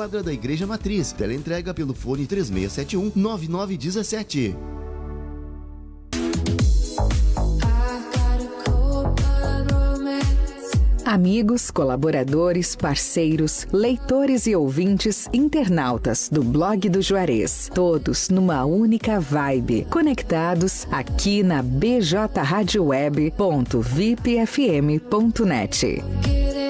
quadra da Igreja Matriz. Teleentrega pelo fone 3671 9917. Amigos, colaboradores, parceiros, leitores e ouvintes, internautas do blog do Juarez, todos numa única vibe, conectados aqui na bjradioweb.vipfm.net.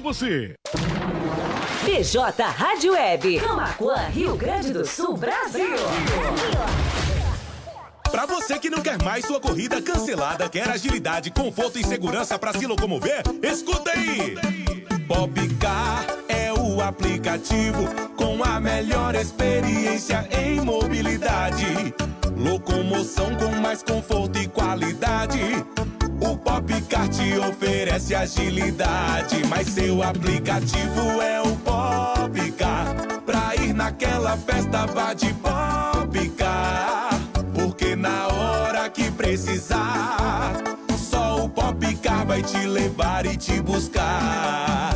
você. PJ Rádio Web, Camacuã, Rio Grande do Sul, Brasil. Pra você que não quer mais sua corrida cancelada, quer agilidade, conforto e segurança pra se locomover, escuta aí! Popcar é o aplicativo com a melhor experiência em mobilidade. Locomoção com mais conforto e qualidade. O Popcar te oferece agilidade, mas seu aplicativo é o Popcar. Pra ir naquela festa, vá de Popcar. Porque na hora que precisar, só o Popcar vai te levar e te buscar.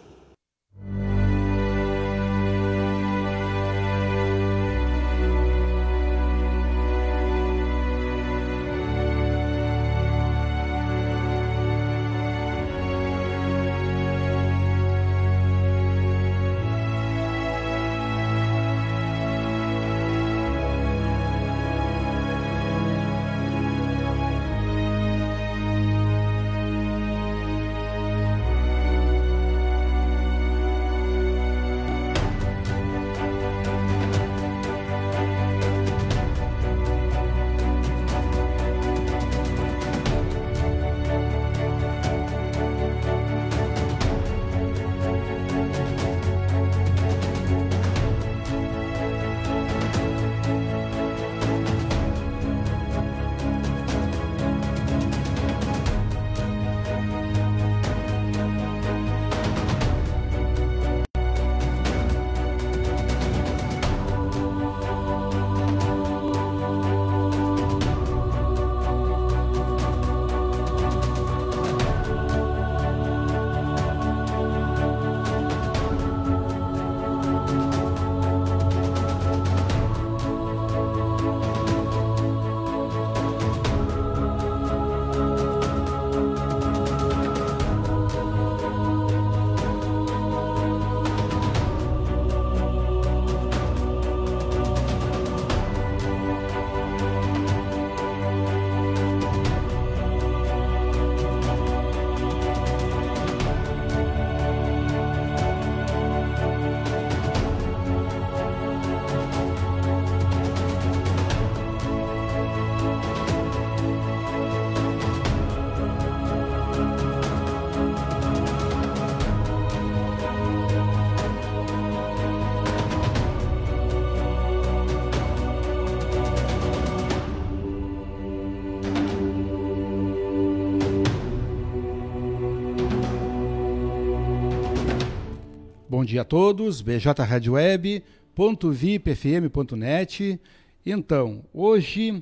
Dia a todos, BJ Rádio Web, ponto .vipfm.net. Então, hoje,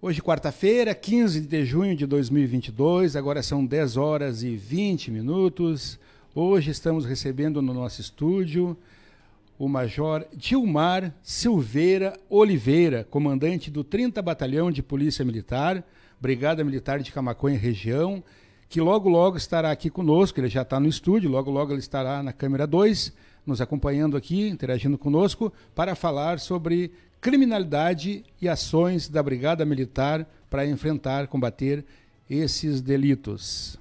hoje quarta-feira, 15 de junho de 2022, agora são 10 horas e 20 minutos. Hoje estamos recebendo no nosso estúdio o Major Dilmar Silveira Oliveira, comandante do 30 Batalhão de Polícia Militar, Brigada Militar de Camaconha região, que logo logo estará aqui conosco, ele já está no estúdio, logo logo ele estará na câmera 2, nos acompanhando aqui, interagindo conosco, para falar sobre criminalidade e ações da Brigada Militar para enfrentar, combater esses delitos.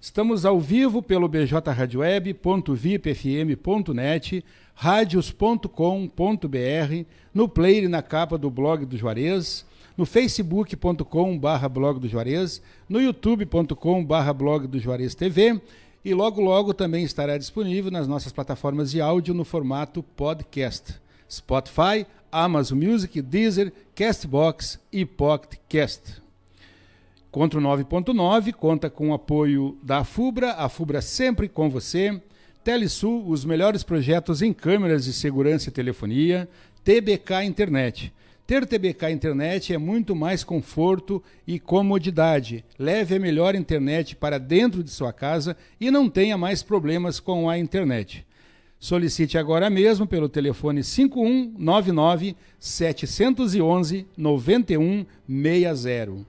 Estamos ao vivo pelo bjradioweb.vipfm.net, radios.com.br, no player e na capa do blog do Juarez, no facebook.com/barra blog do Juarez, no youtube.com/barra blog do Juarez TV e logo logo também estará disponível nas nossas plataformas de áudio no formato podcast. Spotify, Amazon Music, Deezer, Castbox e Pocketcast. Contra o 9.9 conta com o apoio da FUBRA, a FUBRA sempre com você, Telesul, os melhores projetos em câmeras de segurança e telefonia, TBK Internet. Ter TBK Internet é muito mais conforto e comodidade. Leve a melhor internet para dentro de sua casa e não tenha mais problemas com a internet. Solicite agora mesmo pelo telefone 5199 711 9160.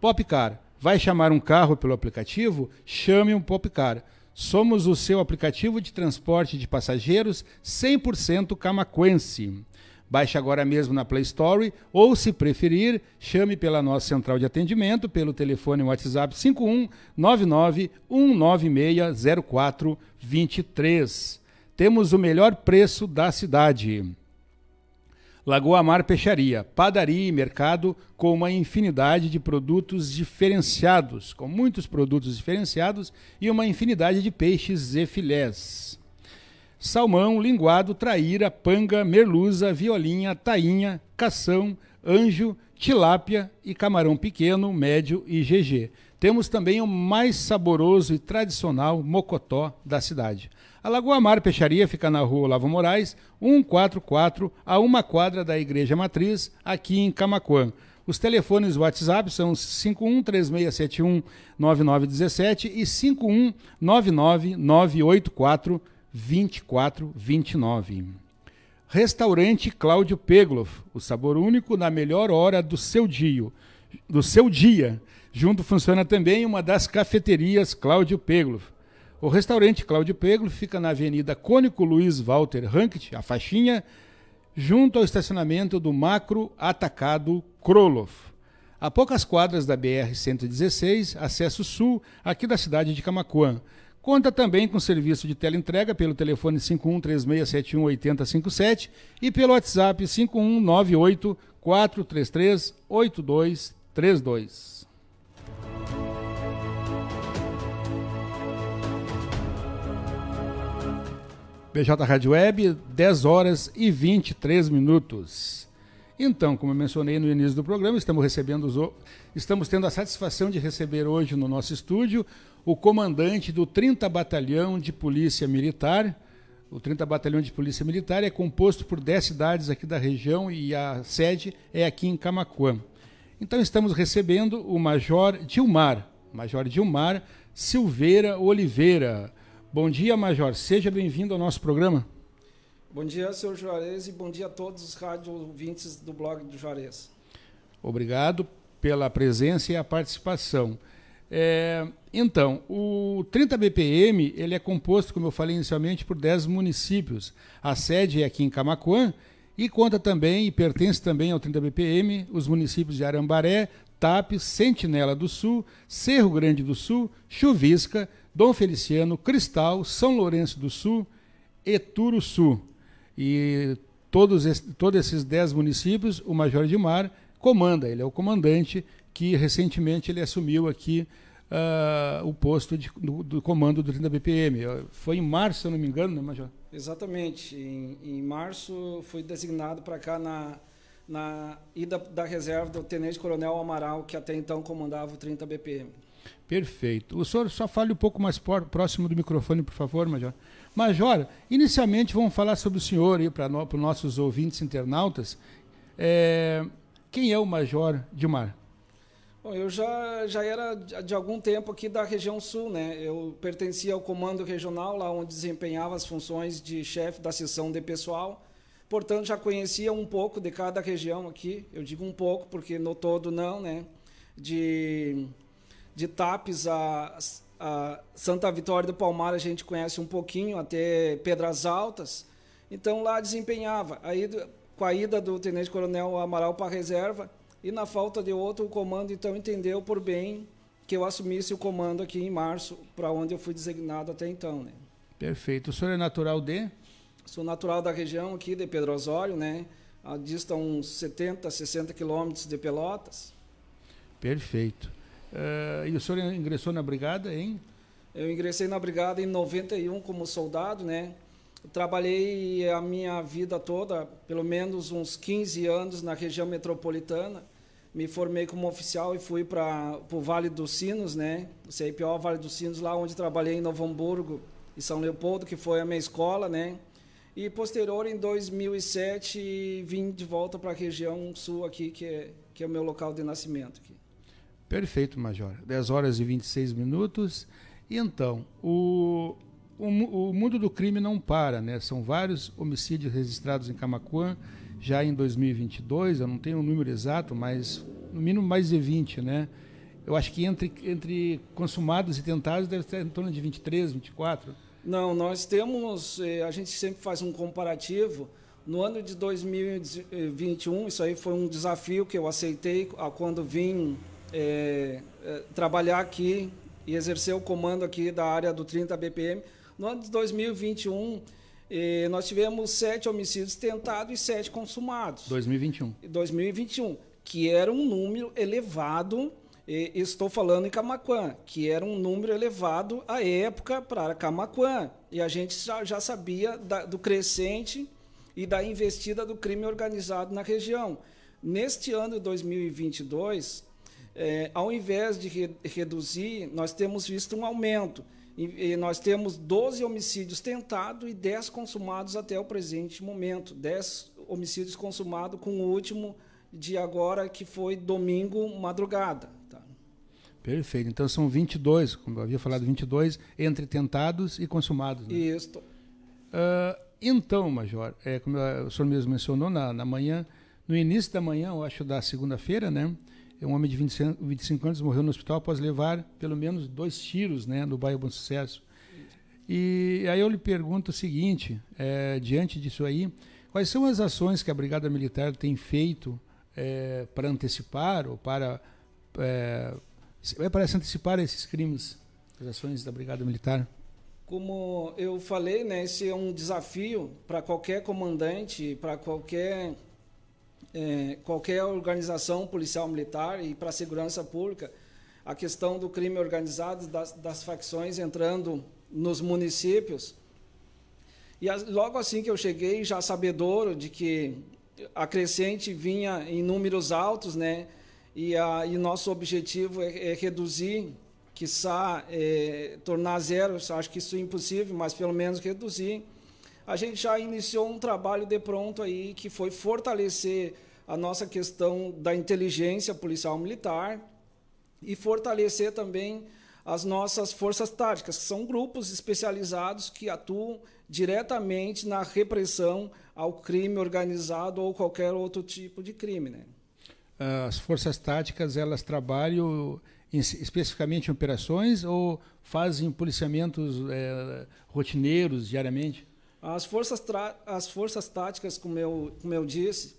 Popcar, vai chamar um carro pelo aplicativo? Chame um Popcar. Somos o seu aplicativo de transporte de passageiros 100% camaquense. Baixe agora mesmo na Play Store ou, se preferir, chame pela nossa central de atendimento pelo telefone WhatsApp 5199 196 0423. Temos o melhor preço da cidade. Lagoa Mar Peixaria, padaria e mercado com uma infinidade de produtos diferenciados, com muitos produtos diferenciados e uma infinidade de peixes e filés salmão, linguado, traíra, panga, merluza, violinha, tainha, cação, anjo, tilápia e camarão pequeno, médio e GG. Temos também o mais saboroso e tradicional mocotó da cidade. A Lagoa Mar Peixaria fica na rua Olavo Moraes, 144, a uma quadra da Igreja Matriz, aqui em Camacuã. Os telefones WhatsApp são 5136719917 e 5199984 2429. Restaurante Cláudio Pegloff, o sabor único na melhor hora do seu dia. Do seu dia. Junto funciona também uma das cafeterias Cláudio Pegloff. O restaurante Cláudio Pegloff fica na Avenida Cônico Luiz Walter Rankt, a faixinha, junto ao estacionamento do Macro Atacado Kroloff. A poucas quadras da BR-116, acesso sul, aqui da cidade de Camacuã. Conta também com serviço de teleentrega pelo telefone 5136718057 e pelo WhatsApp 5198 433 8232. BJ Rádio Web, 10 horas e 23 minutos. Então, como eu mencionei no início do programa, estamos recebendo os, estamos tendo a satisfação de receber hoje no nosso estúdio o comandante do 30 Batalhão de Polícia Militar. O 30 Batalhão de Polícia Militar é composto por 10 cidades aqui da região e a sede é aqui em Camacuã. Então estamos recebendo o Major Dilmar, Major Dilmar Silveira Oliveira. Bom dia, Major. Seja bem-vindo ao nosso programa. Bom dia, senhor Juarez, e bom dia a todos os rádio ouvintes do blog do Juarez. Obrigado pela presença e a participação. É, então, o 30 BPM ele é composto, como eu falei inicialmente, por 10 municípios. A sede é aqui em Camacuã e conta também e pertence também ao 30 BPM os municípios de Arambaré, Tapes, Sentinela do Sul, Cerro Grande do Sul, Chuvisca, Dom Feliciano, Cristal, São Lourenço do Sul e Turuçu. E todos, todos esses 10 municípios, o Major Edmar comanda, ele é o comandante que recentemente ele assumiu aqui uh, o posto de, do, do, comando do 30 BPM. Foi em março, se eu não me engano, né, Major? Exatamente. Em, em março fui designado para cá na, na ida da reserva do Tenente Coronel Amaral, que até então comandava o 30 BPM. Perfeito. O senhor só fale um pouco mais próximo do microfone, por favor, Major. Major, inicialmente vamos falar sobre o senhor aí para no, os nossos ouvintes internautas. É, quem é o Major Dilmar? Bom, eu já, já era de algum tempo aqui da região sul, né? Eu pertencia ao comando regional, lá onde desempenhava as funções de chefe da seção de pessoal. Portanto, já conhecia um pouco de cada região aqui. Eu digo um pouco, porque no todo não, né? De, de TAPES a, a Santa Vitória do Palmar a gente conhece um pouquinho, até Pedras Altas. Então, lá desempenhava. Aí, com a ida do Tenente Coronel Amaral para a reserva, e na falta de outro, o comando então entendeu por bem que eu assumisse o comando aqui em março, para onde eu fui designado até então, né? Perfeito. O senhor é natural de? Sou natural da região aqui de Pedro Osório, né? Dista uns 70, 60 quilômetros de Pelotas. Perfeito. Uh, e o senhor ingressou na brigada, hein? Eu ingressei na brigada em 91 como soldado, né? trabalhei a minha vida toda, pelo menos uns 15 anos na região metropolitana me formei como oficial e fui para o Vale dos Sinos, né? O CIPO Vale dos Sinos, lá onde trabalhei em Novo Hamburgo e São Leopoldo, que foi a minha escola, né? E posterior, em 2007, vim de volta para a região sul aqui, que é, que é o meu local de nascimento. Aqui. Perfeito, Major. 10 horas e 26 minutos. E então, o, o, o mundo do crime não para, né? São vários homicídios registrados em Camacuã, já em 2022, eu não tenho o um número exato, mas no mínimo mais de 20, né? Eu acho que entre, entre consumados e tentados deve ser em torno de 23, 24. Não, nós temos, eh, a gente sempre faz um comparativo. No ano de 2021, isso aí foi um desafio que eu aceitei quando vim é, trabalhar aqui e exercer o comando aqui da área do 30 BPM. No ano de 2021, e nós tivemos sete homicídios tentados e sete consumados. 2021. 2021, que era um número elevado. estou falando em Camaquã, que era um número elevado à época para Camaquã. E a gente já, já sabia da, do crescente e da investida do crime organizado na região. Neste ano de 2022, é, ao invés de re, reduzir, nós temos visto um aumento. E, e nós temos 12 homicídios tentados e 10 consumados até o presente momento. 10 homicídios consumados com o último de agora, que foi domingo, madrugada. Tá? Perfeito. Então são 22, como eu havia falado, 22 entre tentados e consumados. Né? Isso. Uh, então, Major, é, como o senhor mesmo mencionou, na, na manhã, no início da manhã, eu acho da segunda-feira, né? Um homem de 25, 25 anos morreu no hospital após levar pelo menos dois tiros né, no bairro Bom Sucesso. E aí eu lhe pergunto o seguinte, é, diante disso aí, quais são as ações que a Brigada Militar tem feito é, para antecipar ou para, é, é, para antecipar esses crimes, as ações da Brigada Militar? Como eu falei, né, esse é um desafio para qualquer comandante, para qualquer é, qualquer organização policial militar e para a segurança pública, a questão do crime organizado, das, das facções entrando nos municípios. E as, logo assim que eu cheguei, já sabedouro de que a crescente vinha em números altos, né? E, a, e nosso objetivo é, é reduzir, quiçá é, tornar zero, acho que isso é impossível, mas pelo menos reduzir a gente já iniciou um trabalho de pronto aí que foi fortalecer a nossa questão da inteligência policial militar e fortalecer também as nossas forças táticas, que são grupos especializados que atuam diretamente na repressão ao crime organizado ou qualquer outro tipo de crime. Né? As forças táticas elas trabalham em, especificamente em operações ou fazem policiamentos é, rotineiros diariamente? As forças, as forças táticas, como eu, como eu disse,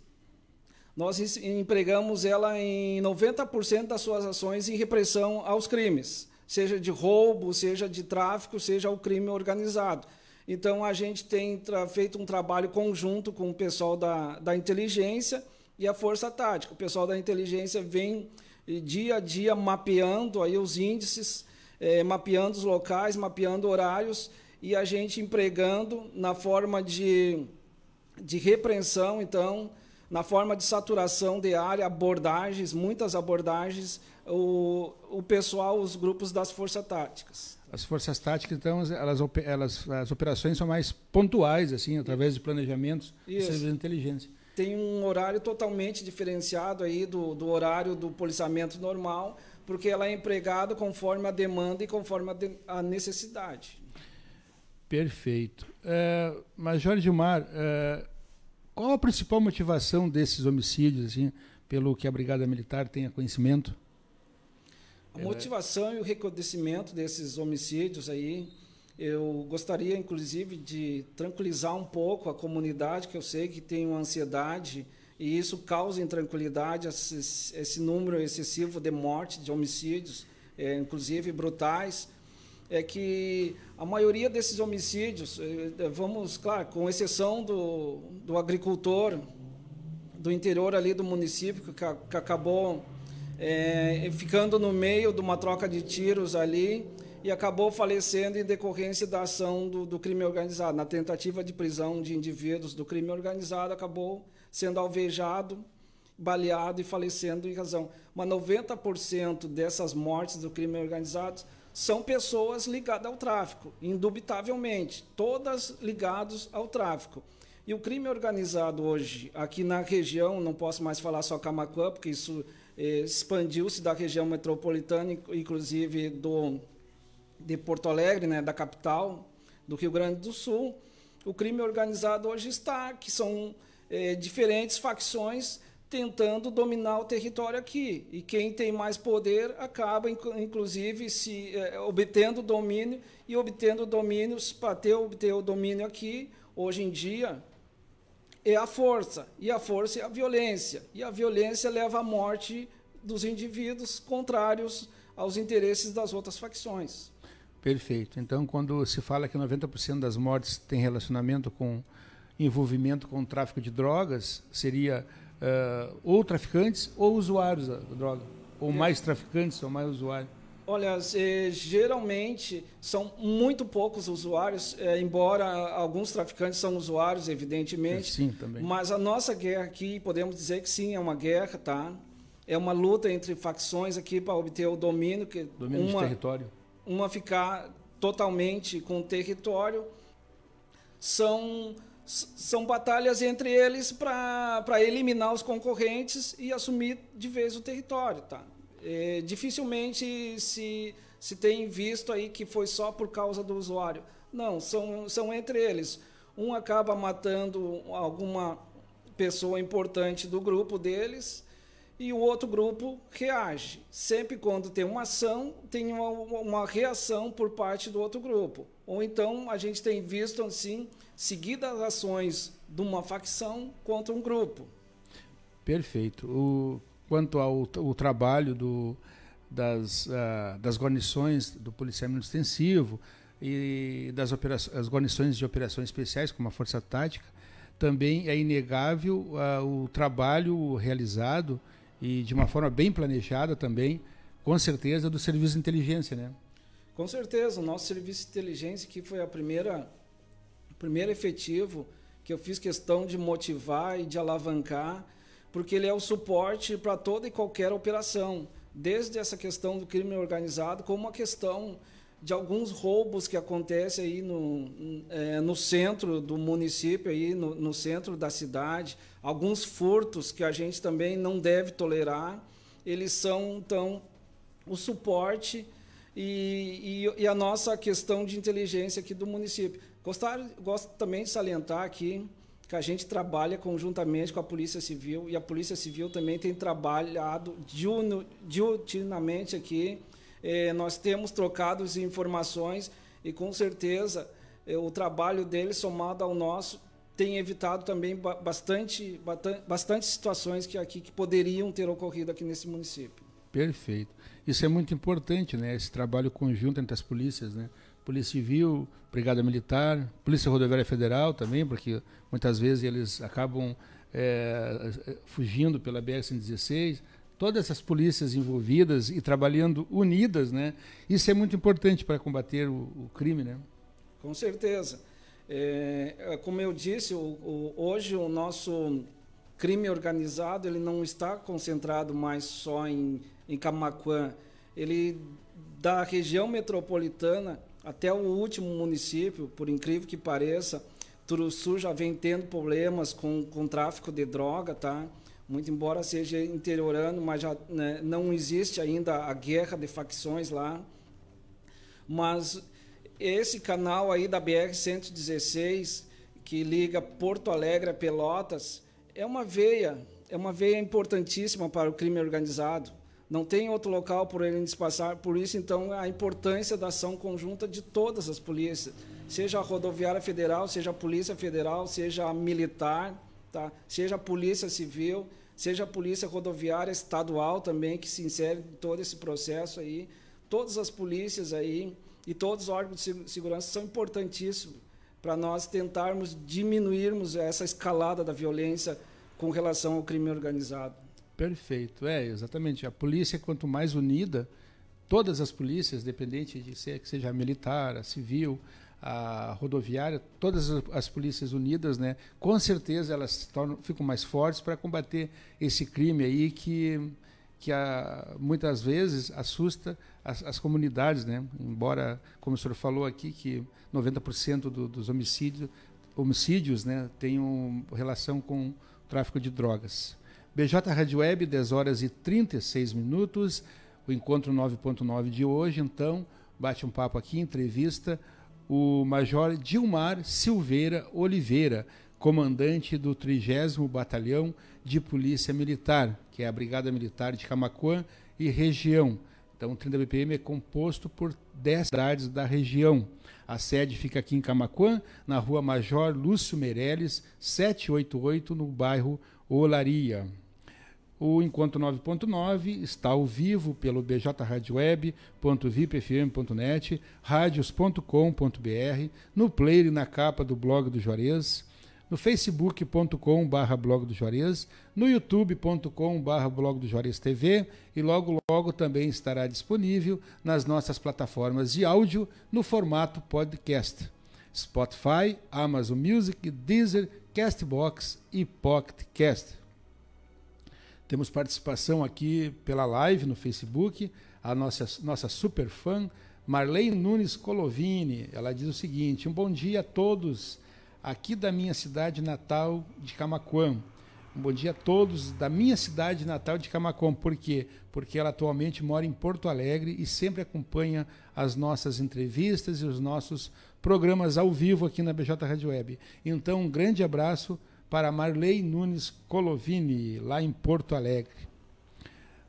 nós empregamos ela em 90% das suas ações em repressão aos crimes, seja de roubo, seja de tráfico, seja o crime organizado. Então, a gente tem feito um trabalho conjunto com o pessoal da, da inteligência e a força tática. O pessoal da inteligência vem dia a dia mapeando aí os índices, é, mapeando os locais, mapeando horários e a gente empregando na forma de, de repreensão, então, na forma de saturação de área, abordagens, muitas abordagens, o, o, pessoal, os grupos das forças táticas. As forças táticas, então, elas, elas, as operações são mais pontuais, assim, através de planejamentos e serviços de inteligência. Tem um horário totalmente diferenciado aí do, do horário do policiamento normal, porque ela é empregada conforme a demanda e conforme a, de, a necessidade. Perfeito. É, Major Gilmar, é, qual a principal motivação desses homicídios, assim, pelo que a Brigada Militar tenha conhecimento? A motivação e o reconhecimento desses homicídios aí, eu gostaria, inclusive, de tranquilizar um pouco a comunidade, que eu sei que tem uma ansiedade e isso causa intranquilidade, esse, esse número excessivo de mortes, de homicídios, é, inclusive brutais, é que a maioria desses homicídios, é, vamos, claro, com exceção do, do agricultor do interior ali do município, que, que acabou é, ficando no meio de uma troca de tiros ali e acabou falecendo em decorrência da ação do, do crime organizado. Na tentativa de prisão de indivíduos do crime organizado, acabou sendo alvejado, baleado e falecendo em razão. Mas 90% dessas mortes do crime organizado são pessoas ligadas ao tráfico, indubitavelmente, todas ligadas ao tráfico. E o crime organizado hoje, aqui na região, não posso mais falar só Camacuã, porque isso eh, expandiu-se da região metropolitana, inclusive do, de Porto Alegre, né, da capital, do Rio Grande do Sul. O crime organizado hoje está, que são é, diferentes facções tentando dominar o território aqui. E quem tem mais poder acaba, inclusive, se é, obtendo domínio e obtendo domínios para ter obter o domínio aqui, hoje em dia, é a força. E a força é a violência. E a violência leva à morte dos indivíduos contrários aos interesses das outras facções. Perfeito. Então, quando se fala que 90% das mortes tem relacionamento com envolvimento com tráfico de drogas seria uh, ou traficantes ou usuários da droga, ou é. mais traficantes ou mais usuários. Olha, eh, geralmente são muito poucos usuários, eh, embora alguns traficantes são usuários, evidentemente. Sim, também. Mas a nossa guerra aqui, podemos dizer que sim, é uma guerra, tá? É uma luta entre facções aqui para obter o domínio. Que domínio uma, de território. Uma ficar totalmente com o território. São são batalhas entre eles para eliminar os concorrentes e assumir de vez o território. Tá? É, dificilmente se, se tem visto aí que foi só por causa do usuário. Não, são, são entre eles. Um acaba matando alguma pessoa importante do grupo deles e o outro grupo reage. Sempre quando tem uma ação, tem uma, uma reação por parte do outro grupo. Ou então a gente tem visto assim seguidas ações de uma facção contra um grupo. Perfeito. O, quanto ao trabalho do, das, uh, das guarnições do policiamento extensivo e das as guarnições de operações especiais, como a Força Tática, também é inegável uh, o trabalho realizado e de uma forma bem planejada também, com certeza, do serviço de inteligência, né? Com certeza, o nosso serviço de inteligência que foi a primeira primeiro efetivo que eu fiz questão de motivar e de alavancar, porque ele é o suporte para toda e qualquer operação, desde essa questão do crime organizado, como a questão de alguns roubos que acontecem aí no, é, no centro do município, aí no, no, centro da cidade, alguns furtos que a gente também não deve tolerar, eles são, então, o suporte e, e, e a nossa questão de inteligência aqui do município. Gostar, gosto também de salientar aqui que a gente trabalha conjuntamente com a Polícia Civil e a Polícia Civil também tem trabalhado diuturnamente aqui. Eh, nós temos trocado informações e com certeza eh, o trabalho deles somado ao nosso tem evitado também bastante, bastante situações que aqui que poderiam ter ocorrido aqui nesse município. Perfeito. Isso é muito importante, né? Esse trabalho conjunto entre as polícias, né? Polícia Civil, Brigada Militar, Polícia Rodoviária Federal também, porque muitas vezes eles acabam é, fugindo pela BR-116. Todas essas polícias envolvidas e trabalhando unidas, né? Isso é muito importante para combater o, o crime, né? Com certeza. É, como eu disse, o, o, hoje o nosso crime organizado ele não está concentrado mais só em, em Camacuã ele da região metropolitana até o último município, por incrível que pareça, Turuçu já vem tendo problemas com, com tráfico de droga, tá? Muito embora seja interiorano, mas já né, não existe ainda a guerra de facções lá. Mas esse canal aí da BR-116, que liga Porto Alegre a Pelotas, é uma veia, é uma veia importantíssima para o crime organizado. Não tem outro local por ele passar, por isso então a importância da ação conjunta de todas as polícias, seja a rodoviária federal, seja a polícia federal, seja a militar, tá? Seja a polícia civil, seja a polícia rodoviária estadual também que se insere em todo esse processo aí, todas as polícias aí e todos os órgãos de segurança são importantíssimos para nós tentarmos diminuirmos essa escalada da violência com relação ao crime organizado. Perfeito, é exatamente. A polícia quanto mais unida, todas as polícias, dependente de ser que seja a militar, a civil, a rodoviária, todas as polícias unidas, né, com certeza elas tornam, ficam mais fortes para combater esse crime aí que que a, muitas vezes assusta as, as, comunidades, né? Embora, como o senhor falou aqui, que 90% do, dos homicídios, homicídios, né, tenham relação com o tráfico de drogas. BJ Rádio Web, 10 horas e 36 minutos. O encontro 9.9 de hoje, então, bate um papo aqui, entrevista o Major Dilmar Silveira Oliveira, comandante do 30 Batalhão de Polícia Militar, que é a Brigada Militar de Camacuã e região. Então, o 30 BPM é composto por 10 cidades da região. A sede fica aqui em Camacuã, na rua Major Lúcio Meirelles, 788, no bairro Olaria. O Encontro 9.9 está ao vivo pelo bjradioweb.vipfm.net, radios.com.br, no player e na capa do blog do Juarez, no facebook.com.br blog do Juarez, no youtube.com.br blog do Juarez TV e logo logo também estará disponível nas nossas plataformas de áudio no formato podcast. Spotify, Amazon Music, Deezer, Castbox e Pocket Cast. Temos participação aqui pela live no Facebook, a nossa, nossa super fã, Marlene Nunes Colovini. Ela diz o seguinte: Um bom dia a todos aqui da minha cidade natal de Camacuã. Um bom dia a todos da minha cidade natal de Camacuã. Por quê? Porque ela atualmente mora em Porto Alegre e sempre acompanha as nossas entrevistas e os nossos programas ao vivo aqui na BJ Rádio Web. Então, um grande abraço para Marley Nunes Colovini, lá em Porto Alegre.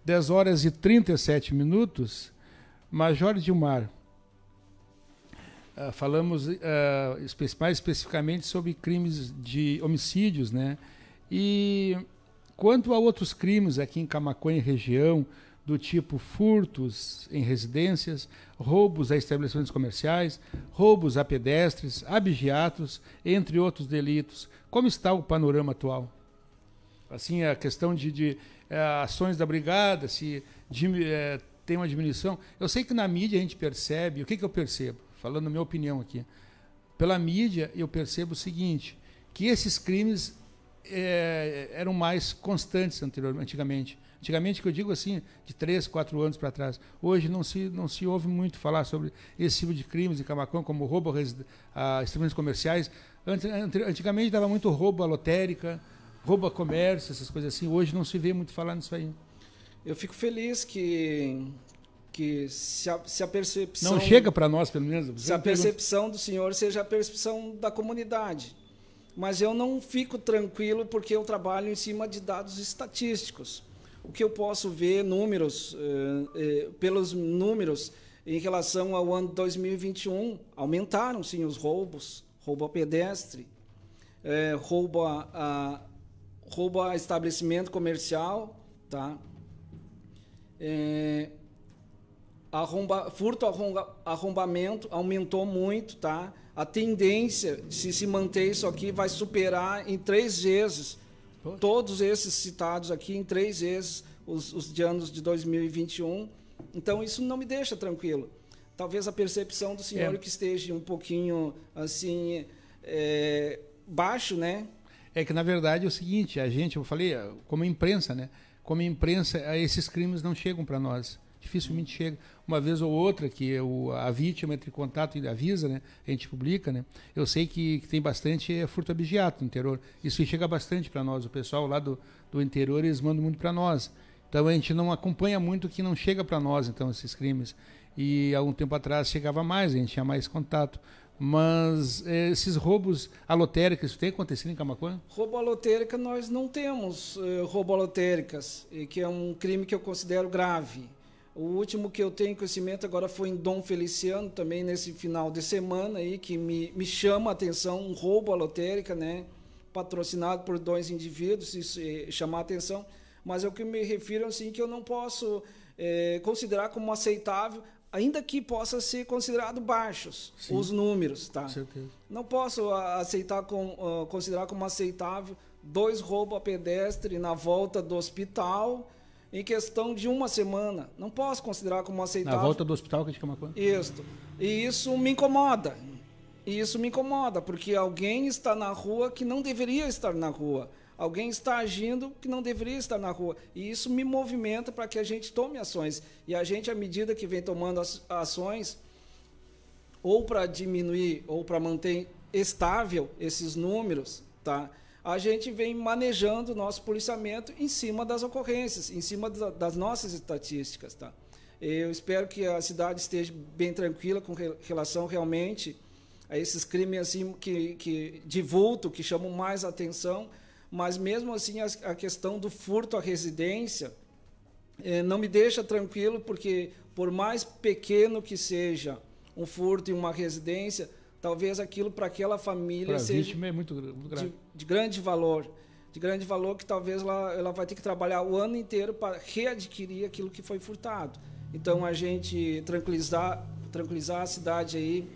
10 horas e 37 minutos. Major Dilmar, uh, falamos uh, mais especificamente sobre crimes de homicídios, né? E quanto a outros crimes aqui em Camacuã e região, do tipo furtos em residências, roubos a estabelecimentos comerciais, roubos a pedestres, abigeatos, entre outros delitos. Como está o panorama atual? Assim, a questão de, de é, ações da brigada, se de, é, tem uma diminuição. Eu sei que na mídia a gente percebe, o que, que eu percebo? Falando minha opinião aqui. Pela mídia, eu percebo o seguinte, que esses crimes é, eram mais constantes anteriormente, antigamente. Antigamente, que eu digo assim, de três, quatro anos para trás. Hoje não se, não se ouve muito falar sobre esse tipo de crimes em Camacão, como roubo a instrumentos comerciais. Antigamente dava muito roubo à lotérica, roubo a comércio, essas coisas assim. Hoje não se vê muito falar nisso aí. Eu fico feliz que, que se, a, se a percepção. Não chega para nós, pelo menos. Se a percepção do senhor seja a percepção da comunidade. Mas eu não fico tranquilo porque eu trabalho em cima de dados estatísticos o que eu posso ver números eh, eh, pelos números em relação ao ano 2021 aumentaram sim os roubos roubo a pedestre eh, roubo a, a, roubo a estabelecimento comercial tá? É, arromba, furto arromba, arrombamento aumentou muito tá? A tendência se se manter isso aqui vai superar em três vezes Todos esses citados aqui em três vezes, os, os de anos de 2021. Então, isso não me deixa tranquilo. Talvez a percepção do senhor é. que esteja um pouquinho assim é, baixo, né? É que na verdade é o seguinte, a gente, eu falei, como imprensa, né? Como imprensa, esses crimes não chegam para nós. Dificilmente chega. Uma vez ou outra que o, a vítima entra em contato e avisa, né? A gente publica, né? Eu sei que, que tem bastante é, furto abigeato no interior. Isso chega bastante para nós. O pessoal lá do, do interior, eles mandam muito para nós. Então a gente não acompanha muito que não chega para nós, então, esses crimes. E há um tempo atrás chegava mais, a gente tinha mais contato. Mas eh, esses roubos alotéricos, tem acontecido em Camacuã? Roubo alotérica, nós não temos eh, roubo alotéricas, que é um crime que eu considero grave. O último que eu tenho conhecimento agora foi em Dom Feliciano, também nesse final de semana, aí, que me, me chama a atenção um roubo alotérica, né? patrocinado por dois indivíduos, isso eh, chamar a atenção. Mas é o que me refiro assim, que eu não posso eh, considerar como aceitável ainda que possa ser considerado baixos Sim. os números, tá? Certeza. Não posso aceitar com, uh, considerar como aceitável dois roubos a pedestre na volta do hospital em questão de uma semana. Não posso considerar como aceitável. Na volta do hospital que a gente Camacuã? Isso. E isso me incomoda. E isso me incomoda, porque alguém está na rua que não deveria estar na rua. Alguém está agindo que não deveria estar na rua. E isso me movimenta para que a gente tome ações. E a gente, à medida que vem tomando ações, ou para diminuir ou para manter estável esses números, tá? A gente vem manejando o nosso policiamento em cima das ocorrências, em cima das nossas estatísticas. Tá? Eu espero que a cidade esteja bem tranquila com relação realmente a esses crimes assim, que, que, de vulto, que chamam mais atenção, mas mesmo assim a, a questão do furto à residência eh, não me deixa tranquilo, porque por mais pequeno que seja um furto em uma residência, talvez aquilo para aquela família pra seja vítima é muito, muito de, de, grande valor. De grande valor que talvez ela, ela vai ter que trabalhar o ano inteiro para readquirir aquilo que foi furtado. Então a gente tranquilizar, tranquilizar a cidade aí,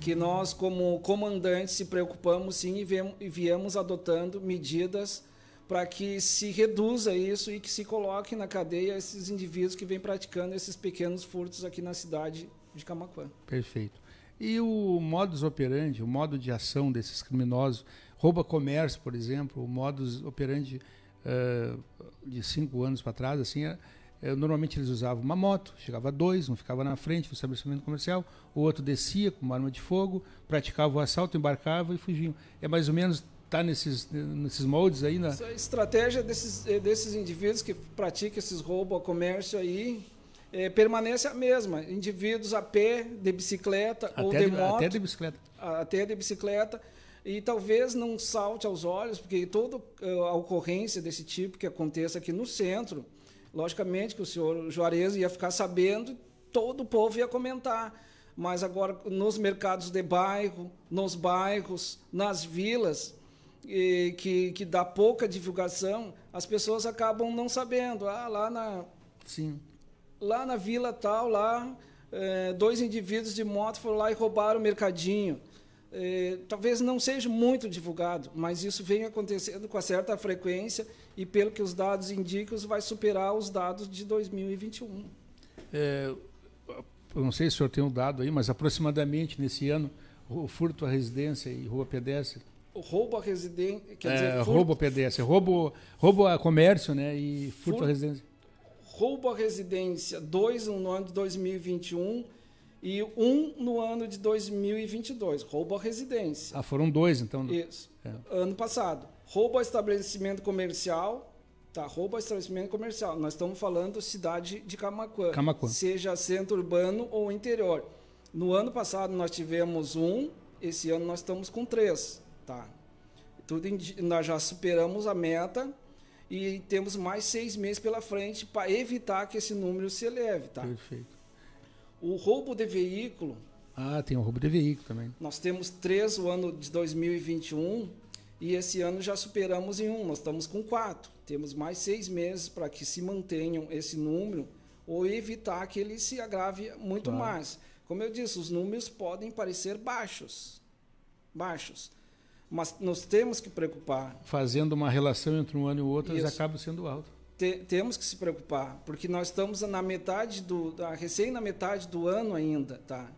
que nós, como comandantes, se preocupamos sim e viemos adotando medidas para que se reduza isso e que se coloque na cadeia esses indivíduos que vêm praticando esses pequenos furtos aqui na cidade de Camacuã. Perfeito. E o modus operandi, o modo de ação desses criminosos, rouba comércio, por exemplo, o modus operandi uh, de cinco anos para trás, assim, é, é, normalmente eles usavam uma moto, chegava dois, um ficava na frente do estabelecimento comercial, o outro descia com uma arma de fogo, praticava o assalto, embarcava e fugiam. É mais ou menos tá nesses, nesses moldes aí, né? A estratégia desses, desses indivíduos que praticam esses roubos ao comércio aí é, permanece a mesma. Indivíduos a pé, de bicicleta até ou de, de moto. Até de bicicleta. Até de bicicleta. E talvez não salte aos olhos, porque toda eh, a ocorrência desse tipo que aconteça aqui no centro, logicamente que o senhor Juarez ia ficar sabendo, todo o povo ia comentar. Mas agora, nos mercados de bairro, nos bairros, nas vilas, e, que, que dá pouca divulgação, as pessoas acabam não sabendo. Ah, lá na. Sim lá na vila tal, lá, é, dois indivíduos de moto foram lá e roubaram o mercadinho. É, talvez não seja muito divulgado, mas isso vem acontecendo com certa frequência e, pelo que os dados indicam, vai superar os dados de 2021. É, eu não sei se o senhor tem um dado aí, mas aproximadamente nesse ano, o furto à residência e rua pedestre. O roubo à residência. Quer é, dizer, furto... roubo a pedestre, roubo, roubo a comércio né, e furto, furto à residência roubo à residência, dois no ano de 2021 e um no ano de 2022. Roubo à residência. Ah, foram dois, então. Isso. É. Ano passado. Roubo ao estabelecimento comercial. Tá, roubo ao estabelecimento comercial. Nós estamos falando cidade de Camacuã. Camacuã. Seja centro urbano ou interior. No ano passado nós tivemos um, esse ano nós estamos com três. Tá. Tudo nós já superamos a meta e temos mais seis meses pela frente para evitar que esse número se eleve. Tá? Perfeito. O roubo de veículo. Ah, tem o roubo de veículo também. Nós temos três o ano de 2021 e esse ano já superamos em um, nós estamos com quatro. Temos mais seis meses para que se mantenham esse número ou evitar que ele se agrave muito claro. mais. Como eu disse, os números podem parecer baixos. Baixos mas nós temos que preocupar. Fazendo uma relação entre um ano e o outro, Isso. eles acabam sendo altos. Te, temos que se preocupar, porque nós estamos na metade do, recém na metade do ano ainda, tá?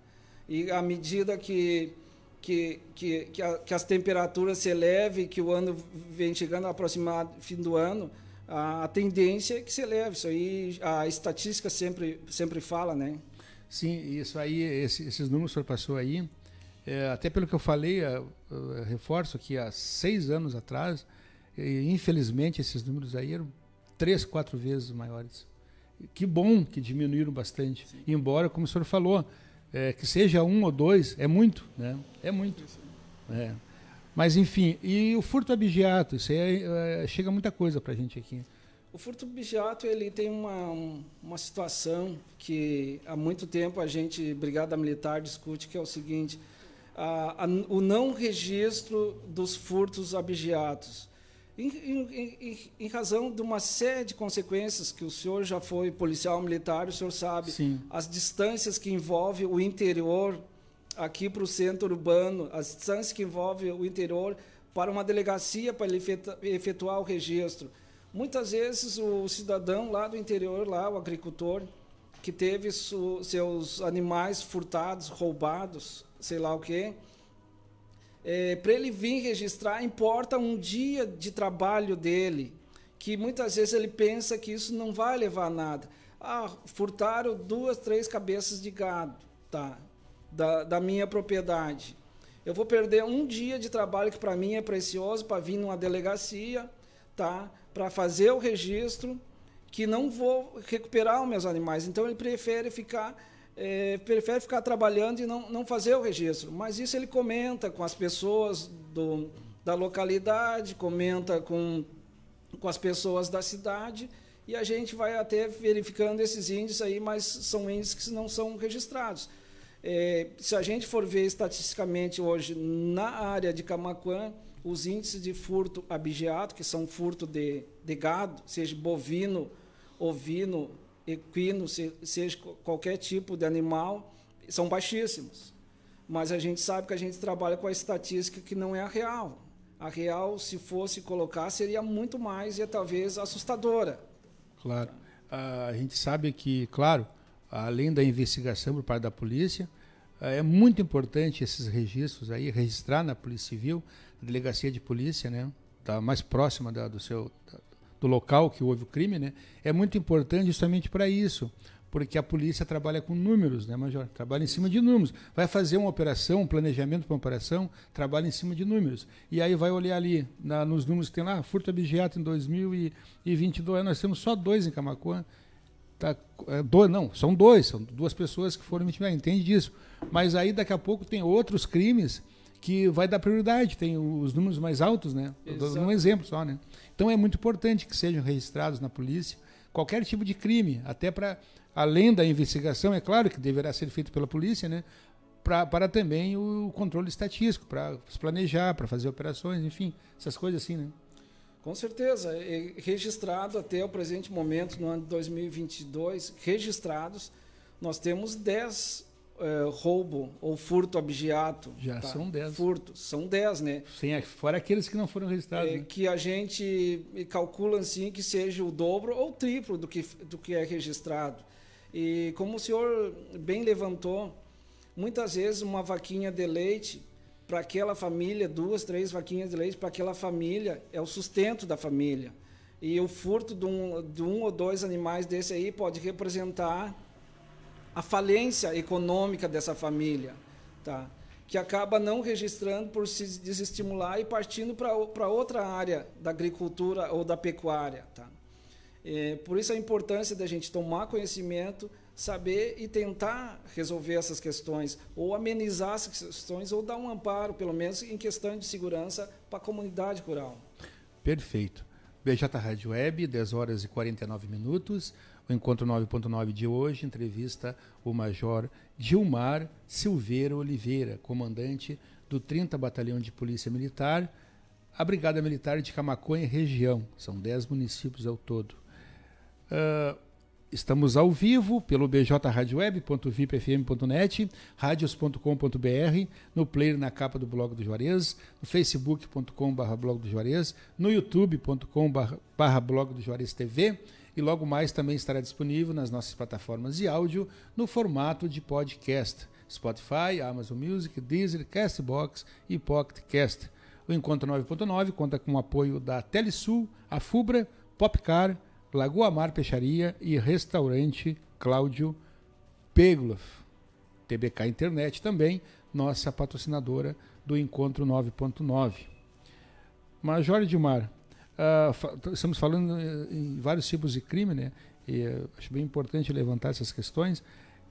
E à medida que que, que, que, a, que as temperaturas se elevem, que o ano vem chegando aproximado fim do ano, a, a tendência é que se eleve. Isso aí a estatística sempre, sempre fala, né? Sim, isso aí, esse, esses números que o senhor passou aí, é, até pelo que eu falei, eu, eu reforço que há seis anos atrás, e, infelizmente esses números aí eram três, quatro vezes maiores. Que bom que diminuíram bastante. Sim. Embora, como o senhor falou, é, que seja um ou dois, é muito, né? É muito. É. Mas, enfim, e o furto abigeato, isso aí é, chega muita coisa para a gente aqui. O furto abigeato, ele tem uma, uma situação que há muito tempo a gente, Brigada Militar, discute, que é o seguinte, a, a, o não registro dos furtos abigeatos. Em, em, em, em, razão de uma série de consequências que o senhor já foi policial militar, o senhor sabe Sim. as distâncias que envolve o interior aqui para o centro urbano, as distâncias que envolve o interior para uma delegacia para ele efetuar o registro. Muitas vezes o cidadão lá do interior, lá o agricultor, que teve seus animais furtados, roubados, sei lá o quê, é, para ele vir registrar, importa um dia de trabalho dele, que muitas vezes ele pensa que isso não vai levar a nada. Ah, furtaram duas, três cabeças de gado, tá, da, da minha propriedade. Eu vou perder um dia de trabalho que para mim é precioso para vir numa delegacia, tá, para fazer o registro, que não vou recuperar os meus animais. Então ele prefere ficar é, prefere ficar trabalhando e não, não fazer o registro. Mas isso ele comenta com as pessoas do, da localidade, comenta com, com as pessoas da cidade e a gente vai até verificando esses índices aí, mas são índices que não são registrados. É, se a gente for ver estatisticamente hoje na área de Camacuã, os índices de furto abigeato, que são furto de, de gado, seja bovino, ovino, equino, seja qualquer tipo de animal, são baixíssimos. Mas a gente sabe que a gente trabalha com a estatística que não é a real. A real, se fosse colocar, seria muito mais e talvez assustadora. Claro. A gente sabe que, claro, além da investigação por parte da polícia, é muito importante esses registros aí, registrar na Polícia Civil, na delegacia de polícia, né? Tá mais próxima da, do seu do local que houve o crime, né, é muito importante justamente para isso, porque a polícia trabalha com números, né, Major? Trabalha em cima de números. Vai fazer uma operação, um planejamento para uma operação, trabalha em cima de números. E aí vai olhar ali, na, nos números que tem lá, furto abigeato em 2022, nós temos só dois em Camacuã. Tá, é, dois, não, são dois, são duas pessoas que foram vítimas, entende disso. Mas aí daqui a pouco tem outros crimes que vai dar prioridade, tem os números mais altos, né? Exato. Um exemplo só, né? Então é muito importante que sejam registrados na polícia qualquer tipo de crime, até para além da investigação, é claro que deverá ser feito pela polícia, né? Pra, para também o controle estatístico, para se planejar, para fazer operações, enfim, essas coisas assim, né? Com certeza, é registrado até o presente momento, no ano de 2022, registrados, nós temos 10 é, roubo ou furto abigeato. Já tá? são 10. Furto, são 10, né? Sem, fora aqueles que não foram registrados. É, né? Que a gente calcula assim que seja o dobro ou o triplo do que, do que é registrado. E como o senhor bem levantou, muitas vezes uma vaquinha de leite para aquela família, duas, três vaquinhas de leite para aquela família é o sustento da família. E o furto de um, de um ou dois animais desse aí pode representar a falência econômica dessa família, tá? que acaba não registrando por se desestimular e partindo para outra área da agricultura ou da pecuária. Tá? É, por isso a importância da gente tomar conhecimento, saber e tentar resolver essas questões, ou amenizar essas questões, ou dar um amparo, pelo menos em questão de segurança, para a comunidade rural. Perfeito. BJ Rádio Web, 10 horas e 49 minutos. O Encontro 9.9 de hoje entrevista o Major Gilmar Silveira Oliveira, comandante do 30 Batalhão de Polícia Militar, a Brigada Militar de Camacuã e região. São 10 municípios ao todo. Uh, estamos ao vivo pelo bjradioweb.vipfm.net, radios.com.br, no player na capa do blog do Juarez, no facebook.com.br blog do Juarez, no youtube.com.br blog do Juarez TV e logo mais também estará disponível nas nossas plataformas de áudio no formato de podcast. Spotify, Amazon Music, Deezer, Castbox e Pocket Cast. O Encontro 9.9 conta com o apoio da Telesul, a FUBRA, Popcar, Lagoa Mar Peixaria e Restaurante Cláudio Pegloff. TBK Internet também, nossa patrocinadora do Encontro 9.9. Major Edmar, uh, estamos falando em vários tipos de crime, né? E uh, acho bem importante levantar essas questões.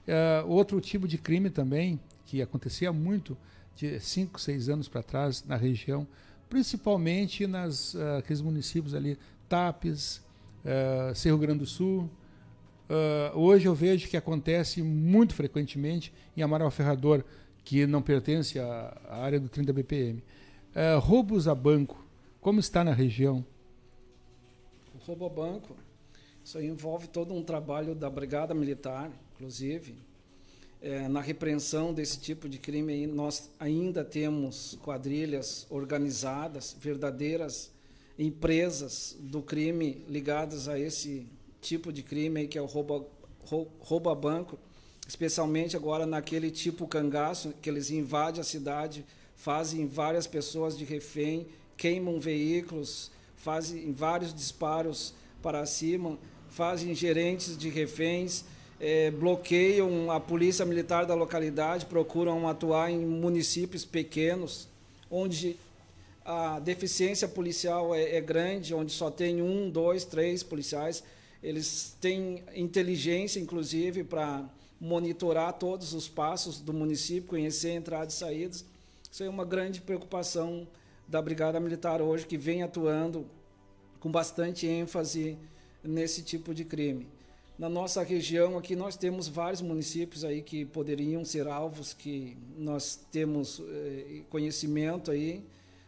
Uh, outro tipo de crime também, que acontecia muito de 5, 6 anos para trás na região, principalmente nas uh, aqueles municípios ali, Tapes, uh, Cerro Grande do Sul. Hoje eu vejo que acontece muito frequentemente em Amaral Ferrador, que não pertence à, à área do 30 BPM. Roubos a banco, como está na região? O roubo a banco, isso envolve todo um trabalho da Brigada Militar, inclusive, é, na repreensão desse tipo de crime, nós ainda temos quadrilhas organizadas, verdadeiras empresas do crime ligadas a esse tipo de crime, que é o roubo a banco, especialmente agora naquele tipo cangaço, que eles invadem a cidade, fazem várias pessoas de refém, queimam veículos, fazem vários disparos para cima, fazem gerentes de reféns, é, bloqueiam a polícia militar da localidade, procuram atuar em municípios pequenos, onde a deficiência policial é, é, grande, onde só tem um, dois, três policiais. Eles têm inteligência, inclusive, para monitorar todos os passos do município, conhecer entradas e saídas. Isso é uma grande preocupação da Brigada Militar hoje, que vem atuando com bastante ênfase nesse tipo de crime. Na nossa região aqui nós temos vários municípios aí que poderiam ser alvos, que nós temos eh, conhecimento aí,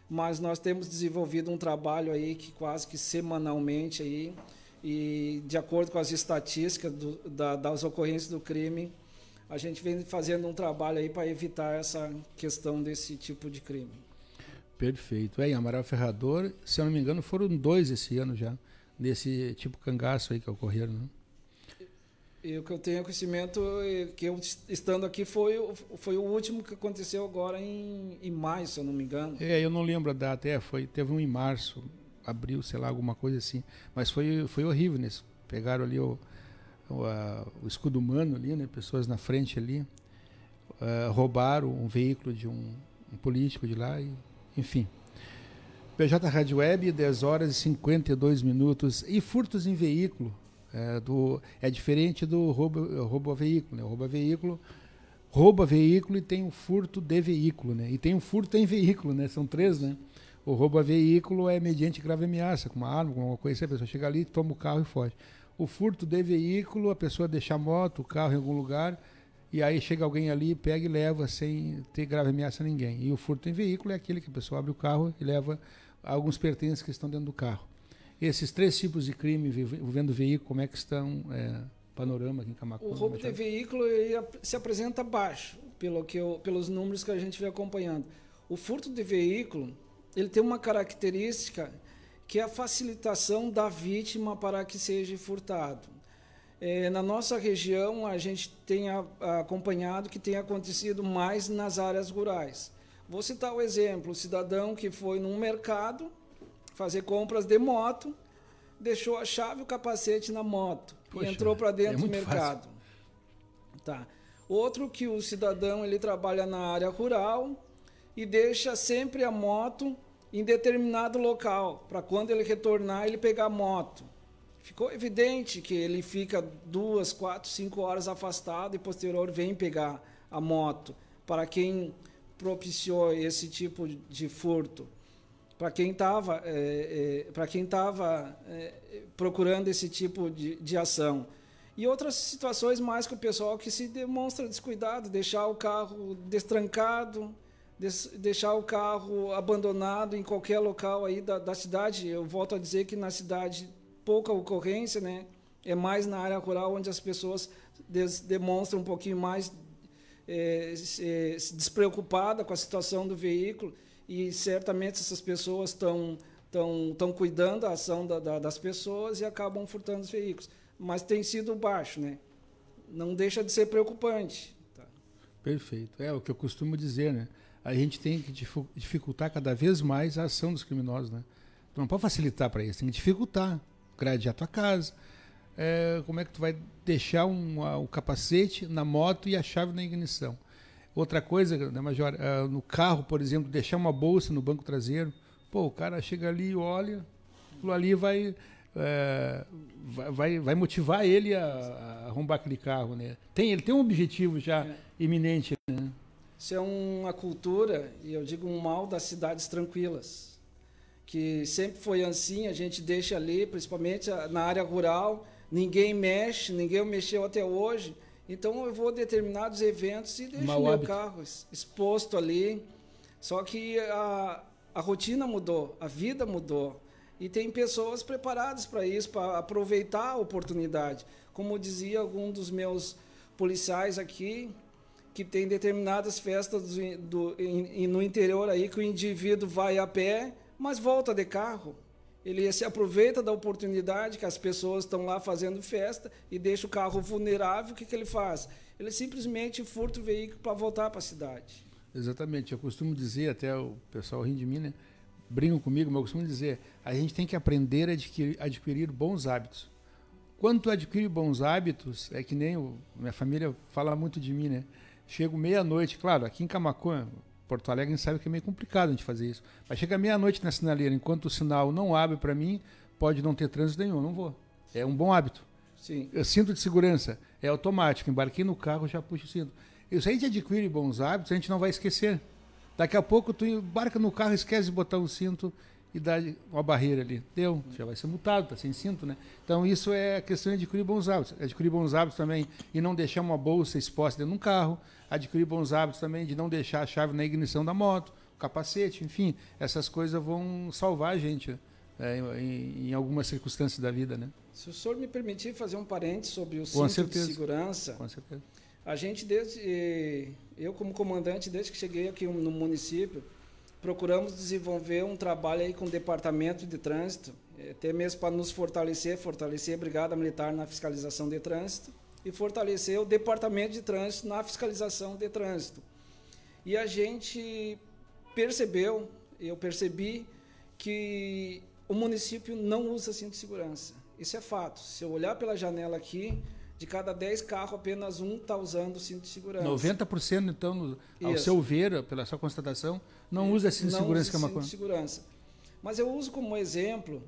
mas nós temos desenvolvido um trabalho aí que quase que semanalmente aí e de acordo com as estatísticas do, da, das ocorrências do crime, a gente vem fazendo um trabalho aí para evitar essa questão desse tipo de crime. Perfeito. É, em Amaral Ferrador, se eu não me engano, foram dois esse ano já, desse tipo cangaço aí que ocorreram, né? E o que eu tenho conhecimento, que eu estando aqui, foi, foi o último que aconteceu agora em, em maio, se eu não me engano. É, eu não lembro a data, é, foi, teve um em março, abril, sei lá, alguma coisa assim. Mas foi, foi horrível, né? Pegaram ali o, o, a, o escudo humano ali, né? Pessoas na frente ali. Uh, roubaram um veículo de um, um político de lá, e, enfim. PJ Rádio Web, 10 horas e 52 minutos. E furtos em veículo é, do, é diferente do roubo, roubo a veículo. Né? O roubo a veículo rouba veículo e tem o furto de veículo, né? E tem o furto em veículo, né? São três, né? O roubo a veículo é mediante grave ameaça, com uma arma, com alguma coisa a pessoa chega ali, toma o carro e foge. O furto de veículo, a pessoa deixa a moto, o carro em algum lugar, e aí chega alguém ali, pega e leva sem ter grave ameaça a ninguém. E o furto em veículo é aquele que a pessoa abre o carro e leva alguns pertences que estão dentro do carro. Esses três tipos de crime envolvendo veículo, como é que estão é, panorama aqui em Camacuã? O roubo de veículo ele se apresenta baixo, pelo que eu, pelos números que a gente vem acompanhando. O furto de veículo, ele tem uma característica que é a facilitação da vítima para que seja furtado. É, na nossa região, a gente tem a, a acompanhado que tem acontecido mais nas áreas rurais. Vou citar o exemplo: o cidadão que foi num mercado fazer compras de moto, deixou a chave e o capacete na moto Poxa, e entrou para dentro é do mercado. Fácil. Tá. Outro que o cidadão ele trabalha na área rural e deixa sempre a moto em determinado local, para quando ele retornar ele pegar a moto. Ficou evidente que ele fica duas, quatro, cinco horas afastado e posterior vem pegar a moto. Para quem propiciou esse tipo de furto, para quem estava é, é, para quem estava é, procurando esse tipo de, de ação e outras situações mais com o pessoal que se demonstra descuidado deixar o carro destrancado des, deixar o carro abandonado em qualquer local aí da, da cidade eu volto a dizer que na cidade pouca ocorrência né é mais na área rural onde as pessoas demonstram um pouquinho mais é, se despreocupada com a situação do veículo e certamente essas pessoas estão estão estão cuidando da ação da, da, das pessoas e acabam furtando os veículos. Mas tem sido baixo, né? Não deixa de ser preocupante. Tá. Perfeito. É o que eu costumo dizer, né? A gente tem que dificultar cada vez mais a ação dos criminosos, né? Não pode facilitar para eles, tem que dificultar. Gradear a tua casa. É, como é que tu vai deixar um, o capacete na moto e a chave na ignição? Outra coisa, né, Major, uh, no carro, por exemplo, deixar uma bolsa no banco traseiro. Pô, o cara chega ali e olha, aquilo ali vai, é, vai, vai motivar ele a, a, arrombar aquele carro, né? Tem, ele tem um objetivo já é. iminente, né? Isso é uma cultura, e eu digo um mal das cidades tranquilas, que sempre foi assim, a gente deixa ali, principalmente na área rural, ninguém mexe, ninguém mexeu até hoje, então eu vou a determinados eventos e deixo o meu hábito. carro exposto ali. Só que a, a rotina mudou, a vida mudou. E tem pessoas preparadas para isso, para aproveitar a oportunidade. Como dizia algum dos meus policiais aqui, que tem determinadas festas do, do, in, no interior aí que o indivíduo vai a pé, mas volta de carro. Ele se aproveita da oportunidade que as pessoas estão lá fazendo festa e deixa o carro vulnerável. O que, que ele faz? Ele simplesmente furta o veículo para voltar para a cidade. Exatamente. Eu costumo dizer, até o pessoal ri de mim, né? Comigo, mas eu costumo dizer: a gente tem que aprender a adquirir, adquirir bons hábitos. Quando tu adquire bons hábitos, é que nem o, minha família fala muito de mim, né? Chego meia-noite, claro, aqui em Camacuã, Porto Alegre, a gente sabe que é meio complicado a gente fazer isso. Mas chega meia-noite na sinaleira, enquanto o sinal não abre para mim, pode não ter trânsito nenhum, não vou. É um bom hábito. Sim. Eu cinto de segurança é automático, embarquei no carro, já puxo o cinto. Isso aí a gente adquire bons hábitos, a gente não vai esquecer. Daqui a pouco tu embarca no carro, esquece de botar o cinto e dá uma barreira ali. Deu, já vai ser multado, tá sem cinto, né? Então isso é questão de adquirir bons hábitos. Adquirir bons hábitos também e não deixar uma bolsa exposta dentro de um carro adquirir bons hábitos também de não deixar a chave na ignição da moto, o capacete, enfim, essas coisas vão salvar a gente é, em, em, algumas circunstâncias da vida, né? Se o senhor me permitir fazer um parênteses sobre o cinto certeza. de segurança, com certeza. A gente desde eu como comandante desde que cheguei aqui no município procuramos desenvolver um trabalho aí com o departamento de trânsito, até mesmo para nos fortalecer, fortalecer a brigada militar na fiscalização de trânsito e fortalecer o departamento de trânsito na fiscalização de trânsito. E a gente percebeu, eu percebi, que o município não usa cinto de segurança. Isso é fato. Se eu olhar pela janela aqui, de cada 10 carros, apenas um está usando cinto de segurança. 90%, então, ao Isso. seu ver, pela sua constatação, não usa cinto de segurança que é uma segurança. Mas eu uso como exemplo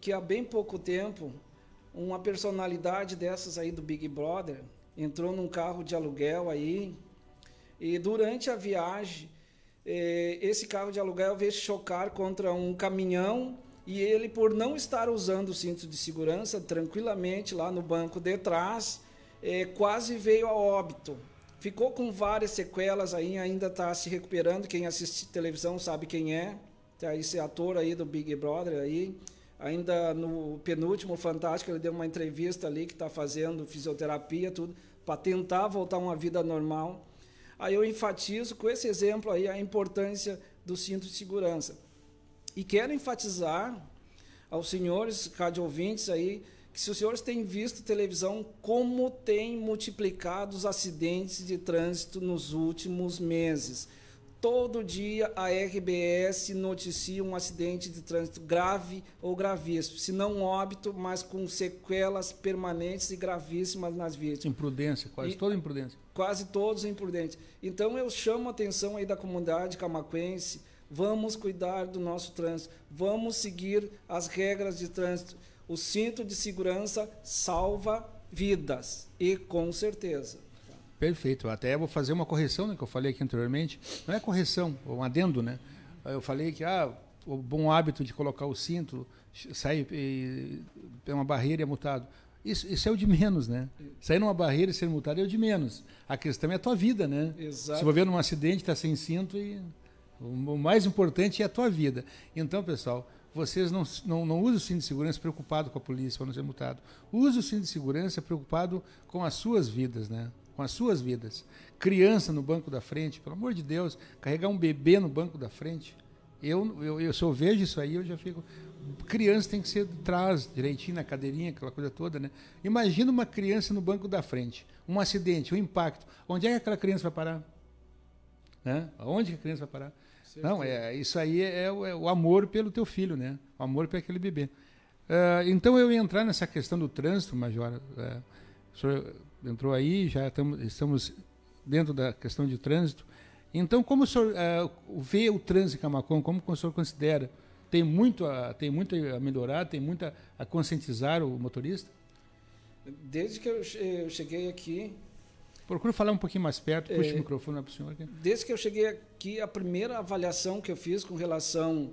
que há bem pouco tempo uma personalidade dessas aí do Big Brother entrou num carro de aluguel aí. E durante a viagem eh, esse carro de aluguel veio chocar contra um caminhão e ele por não estar usando o cinto de segurança tranquilamente lá no banco de trás eh, quase veio a óbito. Ficou com várias sequelas aí ainda está se recuperando. Quem assiste televisão sabe quem é. Tá esse ator aí do Big Brother aí Ainda no penúltimo Fantástico, ele deu uma entrevista ali que está fazendo fisioterapia, tudo, para tentar voltar a uma vida normal. Aí eu enfatizo com esse exemplo aí a importância do cinto de segurança. E quero enfatizar aos senhores rádio ouvintes aí que se os senhores têm visto televisão, como tem multiplicado os acidentes de trânsito nos últimos meses. Todo dia a RBS noticia um acidente de trânsito grave ou gravíssimo, se não óbito, mas com sequelas permanentes e gravíssimas nas vítimas. Imprudência, quase e, toda imprudência. Quase todos imprudentes. Então eu chamo a atenção aí da comunidade camaquense, vamos cuidar do nosso trânsito, vamos seguir as regras de trânsito. O cinto de segurança salva vidas e com certeza. Perfeito. Até vou fazer uma correção, né, que eu falei aqui anteriormente. Não é correção, é um adendo, né? Eu falei que ah, o bom hábito de colocar o cinto, sair é uma barreira e é multado. Isso, isso é o de menos, né? Sair numa barreira e ser multado é o de menos. A questão é a tua vida, né? Exato. Se envolver num acidente, está sem cinto e o mais importante é a tua vida. Então, pessoal, vocês não, não, não usam o cinto de segurança preocupado com a polícia para não ser multado. Use o cinto de segurança preocupado com as suas vidas, né? Com as suas vidas. Criança no banco da frente, pelo amor de Deus, carregar um bebê no banco da frente. Eu, eu, eu se eu vejo isso aí, eu já fico. Criança tem que ser de trás, direitinho na cadeirinha, aquela coisa toda, né? Imagina uma criança no banco da frente, um acidente, um impacto. Onde é que aquela criança vai parar? Né? Onde que a criança vai parar? Certo. Não, é, isso aí é, é, o amor pelo teu filho, né? O amor por aquele bebê. Uh, então eu ia entrar nessa questão do trânsito, Major. Uh, o senhor entrou aí, já tamo, estamos dentro da questão de trânsito. Então, como o senhor uh, vê o trânsito em Camacão? Como o senhor considera? Tem muito a, tem muito a melhorar, tem muito a, a conscientizar o motorista? Desde que eu, cheguei aqui. Procure falar um pouquinho mais perto, puxe é, o microfone para o senhor. Aqui. Desde que eu cheguei aqui, a primeira avaliação que eu fiz com relação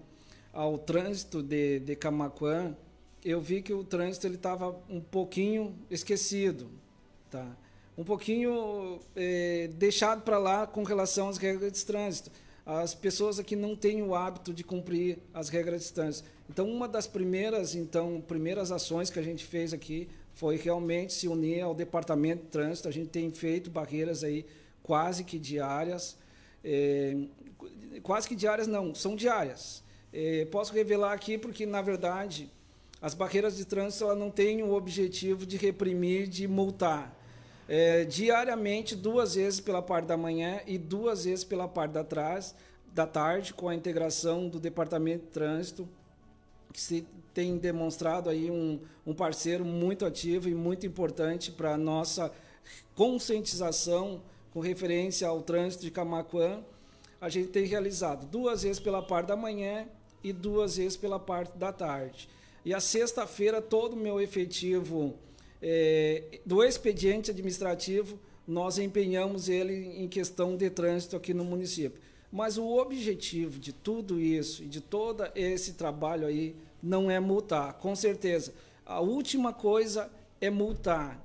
ao trânsito de, de Camacuã, eu vi que o trânsito estava um pouquinho esquecido, tá? Um pouquinho é, deixado para lá com relação às regras de trânsito. As pessoas aqui não têm o hábito de cumprir as regras de trânsito. Então, uma das primeiras, então, primeiras ações que a gente fez aqui foi realmente se unir ao departamento de trânsito. A gente tem feito barreiras aí quase que diárias, é, quase que diárias não, são diárias. É, posso revelar aqui porque na verdade as barreiras de trânsito ela não têm o objetivo de reprimir, de multar. É, diariamente, duas vezes pela parte da manhã e duas vezes pela parte da, trás, da tarde, com a integração do Departamento de Trânsito, que se tem demonstrado aí um, um parceiro muito ativo e muito importante para a nossa conscientização com referência ao trânsito de Camacuã. A gente tem realizado duas vezes pela parte da manhã e duas vezes pela parte da tarde. E a sexta-feira, todo o meu efetivo é, do expediente administrativo, nós empenhamos ele em questão de trânsito aqui no município. Mas o objetivo de tudo isso e de todo esse trabalho aí não é multar, com certeza. A última coisa é multar,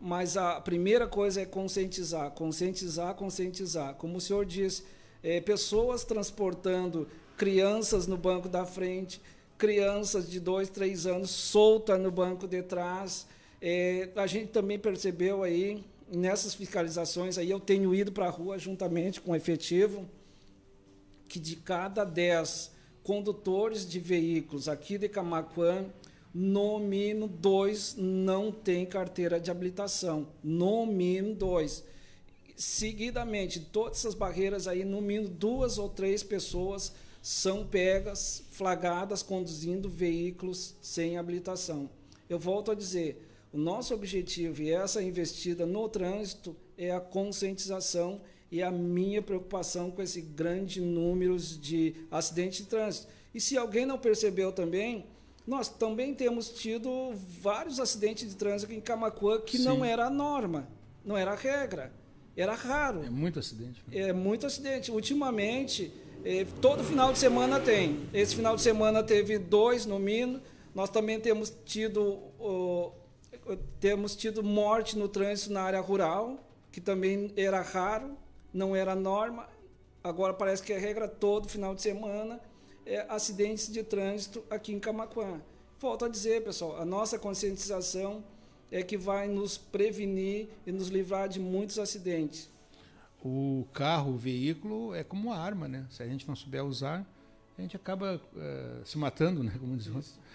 mas a primeira coisa é conscientizar, conscientizar, conscientizar. Como o senhor disse, é, pessoas transportando crianças no banco da frente, crianças de dois, três anos soltas no banco de trás. É, a gente também percebeu aí nessas fiscalizações aí eu tenho ido para a rua juntamente com o efetivo que de cada dez condutores de veículos aqui de Camacuã, no mínimo dois não têm carteira de habilitação. No mínimo dois. Seguidamente, todas essas barreiras aí, no mínimo duas ou três pessoas são pegas, flagradas conduzindo veículos sem habilitação. Eu volto a dizer, o nosso objetivo e essa investida no trânsito é a conscientização e a minha preocupação com esse grande número de acidentes de trânsito. E se alguém não percebeu também, nós também temos tido vários acidentes de trânsito em Camacuã que Sim. não era a norma, não era a regra, era raro. É muito acidente. Né? É muito acidente. Ultimamente, eh, todo final de semana tem. Esse final de semana teve dois no mínimo. Nós também temos tido, temos tido morte no trânsito na área rural, que também era raro não era norma, agora parece que é regra todo final de semana, é, acidentes de trânsito aqui em Camacuã. Volto a dizer, pessoal, a nossa conscientização é que vai nos prevenir e nos livrar de muitos acidentes. O carro, o veículo é como uma arma, né? Se a gente não souber usar, a gente acaba uh, se matando, né? Como diz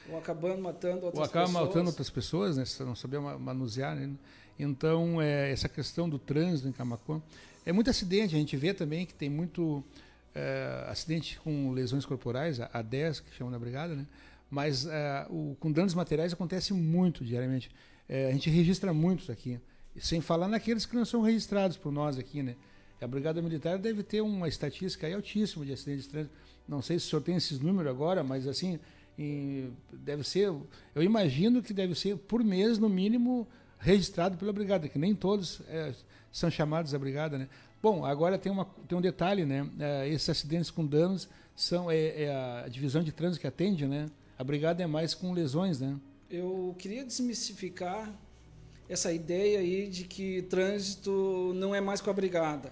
Ou acabando matando outras Ou acaba pessoas. matando outras pessoas, né? Se não souber manusear, né? Então, é, essa questão do trânsito em Camacuã é muito acidente, a gente vê também que tem muito é, acidente com lesões corporais, a 10 que chamam na brigada, né? Mas é, o, com danos materiais acontece muito diariamente. A gente registra muitos aqui, sem falar naqueles que não são registrados por nós aqui, né? A Brigada Militar deve ter uma estatística altíssima de acidentes de trânsito. Não sei se o senhor tem esses números agora, mas assim, em, deve ser. Eu imagino que deve ser por mês, no mínimo, registrado pela Brigada, que nem todos é, são chamados à brigada, né? Bom, agora tem, uma, tem um detalhe, né? É, esses acidentes com danos são é, é, a divisão de trânsito que atende, né? A brigada é mais com lesões, né? Eu queria desmistificar essa ideia aí de que trânsito não é mais com a brigada.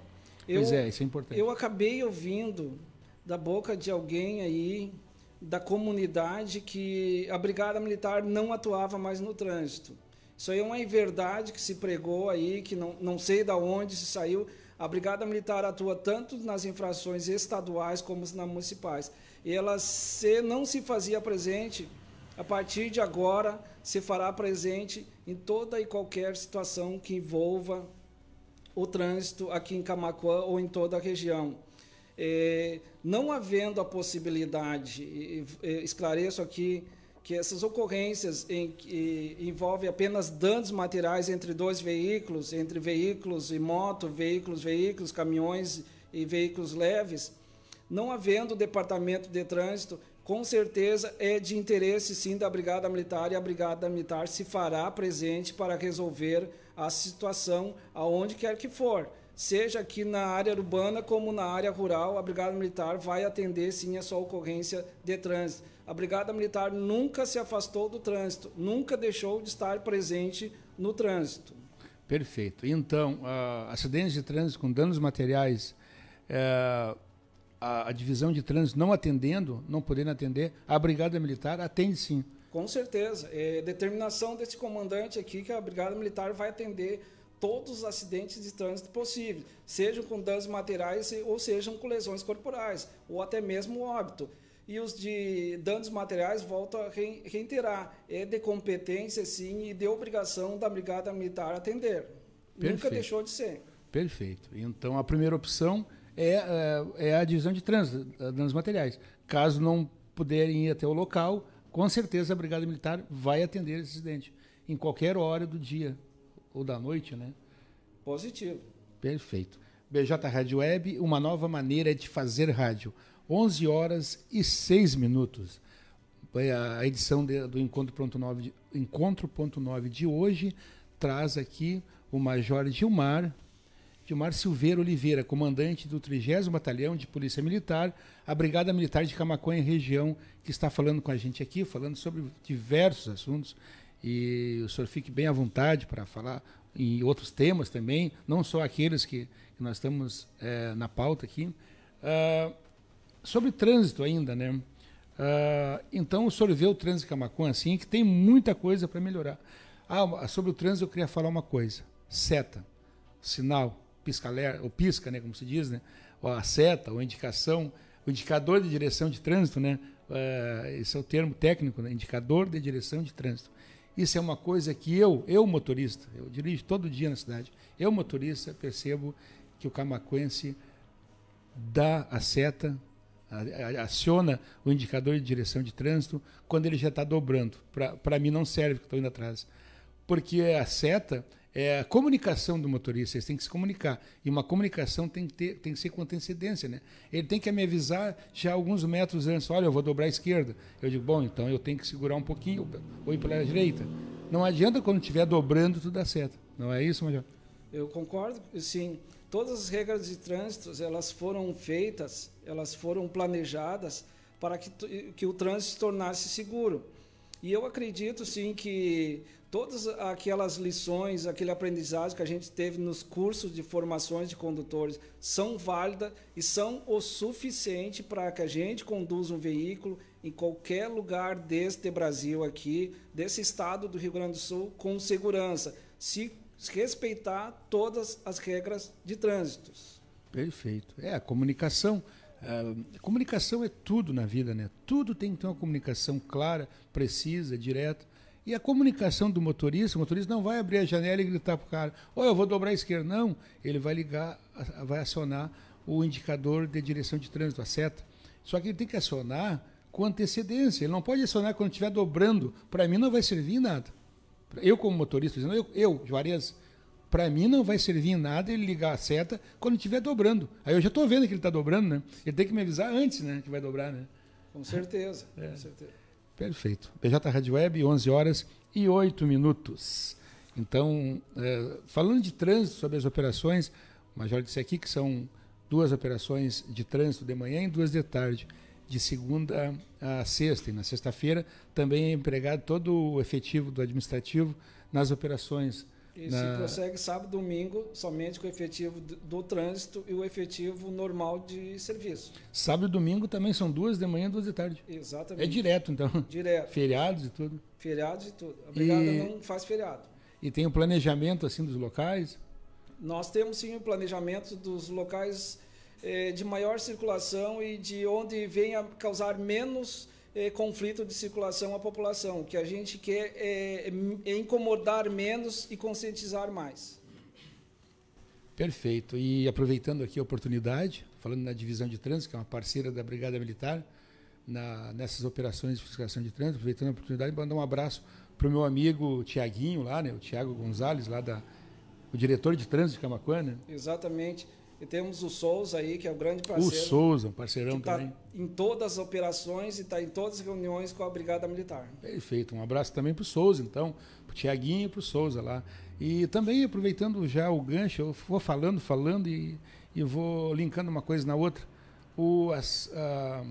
Eu, pois é, isso é importante. Eu acabei ouvindo da boca de alguém aí da comunidade que a brigada militar não atuava mais no trânsito. Isso aí é uma inverdade que se pregou aí, que não, não sei de onde se saiu. A Brigada Militar atua tanto nas infrações estaduais como nas municipais. E ela se, não se fazia presente, a partir de agora se fará presente em toda e qualquer situação que envolva o trânsito aqui em Camacuã ou em toda a região. É, não havendo a possibilidade, esclareço aqui, que essas ocorrências em que envolve apenas danos materiais entre dois veículos, entre veículos e moto, veículos, veículos, caminhões e veículos leves, não havendo departamento de trânsito, com certeza é de interesse sim da Brigada Militar e a Brigada Militar se fará presente para resolver a situação aonde quer que for seja aqui na área urbana como na área rural, a Brigada Militar vai atender sim a sua ocorrência de trânsito. A Brigada Militar nunca se afastou do trânsito, nunca deixou de estar presente no trânsito. Perfeito. Então, uh, acidentes de trânsito com danos materiais, uh, a, a, divisão de trânsito não atendendo, não podendo atender, a Brigada Militar atende sim. Com certeza. É determinação desse comandante aqui que a Brigada Militar vai atender todos os acidentes de trânsito possíveis, sejam com danos materiais ou sejam com lesões corporais, ou até mesmo óbito. E os de danos materiais, volto a reiterar, é de competência, sim, e de obrigação da Brigada Militar atender. Perfeito. Nunca deixou de ser. Perfeito. Então, a primeira opção é, é, é a divisão de trânsito, danos materiais. Caso não puderem ir até o local, com certeza a Brigada Militar vai atender esse acidente, em qualquer hora do dia, ou da noite, né? Positivo. Perfeito. BJ Rádio Web, uma nova maneira de fazer rádio. 11 horas e 6 minutos. A edição de, do Encontro Ponto 9, Encontro Ponto 9 de hoje traz aqui o Major Gilmar, Gilmar Silveira Oliveira, comandante do 30 Batalhão de Polícia Militar, a Brigada Militar de Camaconha região, que está falando com a gente aqui, falando sobre diversos assuntos e o senhor fique bem à vontade para falar em outros temas também, não só aqueles que, que nós estamos é, na pauta aqui. Uh, sobre trânsito ainda, né? Uh, então, o senhor vê o trânsito de Camacuã assim, que tem muita coisa para melhorar. Ah, sobre o trânsito eu queria falar uma coisa. Seta, sinal, pisca ou pisca, né, como se diz, né? Ou a seta, ou a indicação, o indicador de direção de trânsito, né? Uh, esse é o termo técnico, né? Indicador de direção de trânsito. Isso é uma coisa que eu, eu motorista, eu dirijo todo dia na cidade, eu motorista percebo que o camacuense dá a seta, aciona o indicador de direção de trânsito quando ele já está dobrando. Para mim não serve que estou indo atrás. Porque a seta é a comunicação do motorista, eles têm que se comunicar. E uma comunicação tem que, ter, tem que ser com antecedência. Né? Ele tem que me avisar já alguns metros antes, olha, eu vou dobrar à esquerda. Eu digo, bom, então eu tenho que segurar um pouquinho ou ir pela direita. Não adianta quando estiver dobrando, tudo dá certo. Não é isso, Major? Eu concordo, sim. Todas as regras de trânsito, elas foram feitas, elas foram planejadas para que, que o trânsito se tornasse seguro. E eu acredito, sim, que todas aquelas lições, aquele aprendizado que a gente teve nos cursos de formações de condutores são válidas e são o suficiente para que a gente conduza um veículo em qualquer lugar deste Brasil aqui, desse estado do Rio Grande do Sul, com segurança, se respeitar todas as regras de trânsito. Perfeito. É, a comunicação. A comunicação é tudo na vida, né? Tudo tem que ter uma comunicação clara, precisa, direta. E a comunicação do motorista, o motorista não vai abrir a janela e gritar para o cara, ou eu vou dobrar a esquerda. Não, ele vai ligar, vai acionar o indicador de direção de trânsito, a seta. Só que ele tem que acionar com antecedência. Ele não pode acionar quando estiver dobrando. Para mim não vai servir em nada. Eu, como motorista, eu, eu Juarez, para mim não vai servir em nada ele ligar a seta quando estiver dobrando. Aí eu já estou vendo que ele está dobrando, né? Ele tem que me avisar antes, né? Que vai dobrar, né? Com certeza, é. com certeza. Perfeito. BJ Rádio Web, 11 horas e 8 minutos. Então, é, falando de trânsito, sobre as operações, o Major disse aqui que são duas operações de trânsito de manhã e duas de tarde, de segunda a sexta. E na sexta-feira também é empregado todo o efetivo do administrativo nas operações e na... se prossegue sábado e domingo somente com o efetivo do, trânsito e o efetivo normal de serviço. Sábado e domingo também são duas de manhã e duas de tarde. Exatamente. É direto, então. Direto. Feriados e tudo. Feriados e tudo. A brigada e... não faz feriado. E tem o planejamento assim dos locais? Nós temos sim o planejamento dos locais eh, de maior circulação e de onde venha causar menos é, conflito de circulação à população. O que a gente quer é, é incomodar menos e conscientizar mais. Perfeito. E aproveitando aqui a oportunidade, falando na divisão de trânsito, que é uma parceira da Brigada Militar, na, nessas operações de fiscalização de trânsito, aproveitando a oportunidade, mandar um abraço para o meu amigo Tiaguinho lá, né, o Tiago Gonzalez, lá da, o diretor de trânsito de Camacuã, né? Exatamente. E temos o Souza aí, que é o grande parceiro. O Souza, um parceirão tá também. em todas as operações e está em todas as reuniões com a Brigada Militar. Perfeito. Um abraço também para o Souza, então, para o Tiaguinho e para o Souza lá. E também, aproveitando já o gancho, eu vou falando, falando e, e vou linkando uma coisa na outra. O, as, a,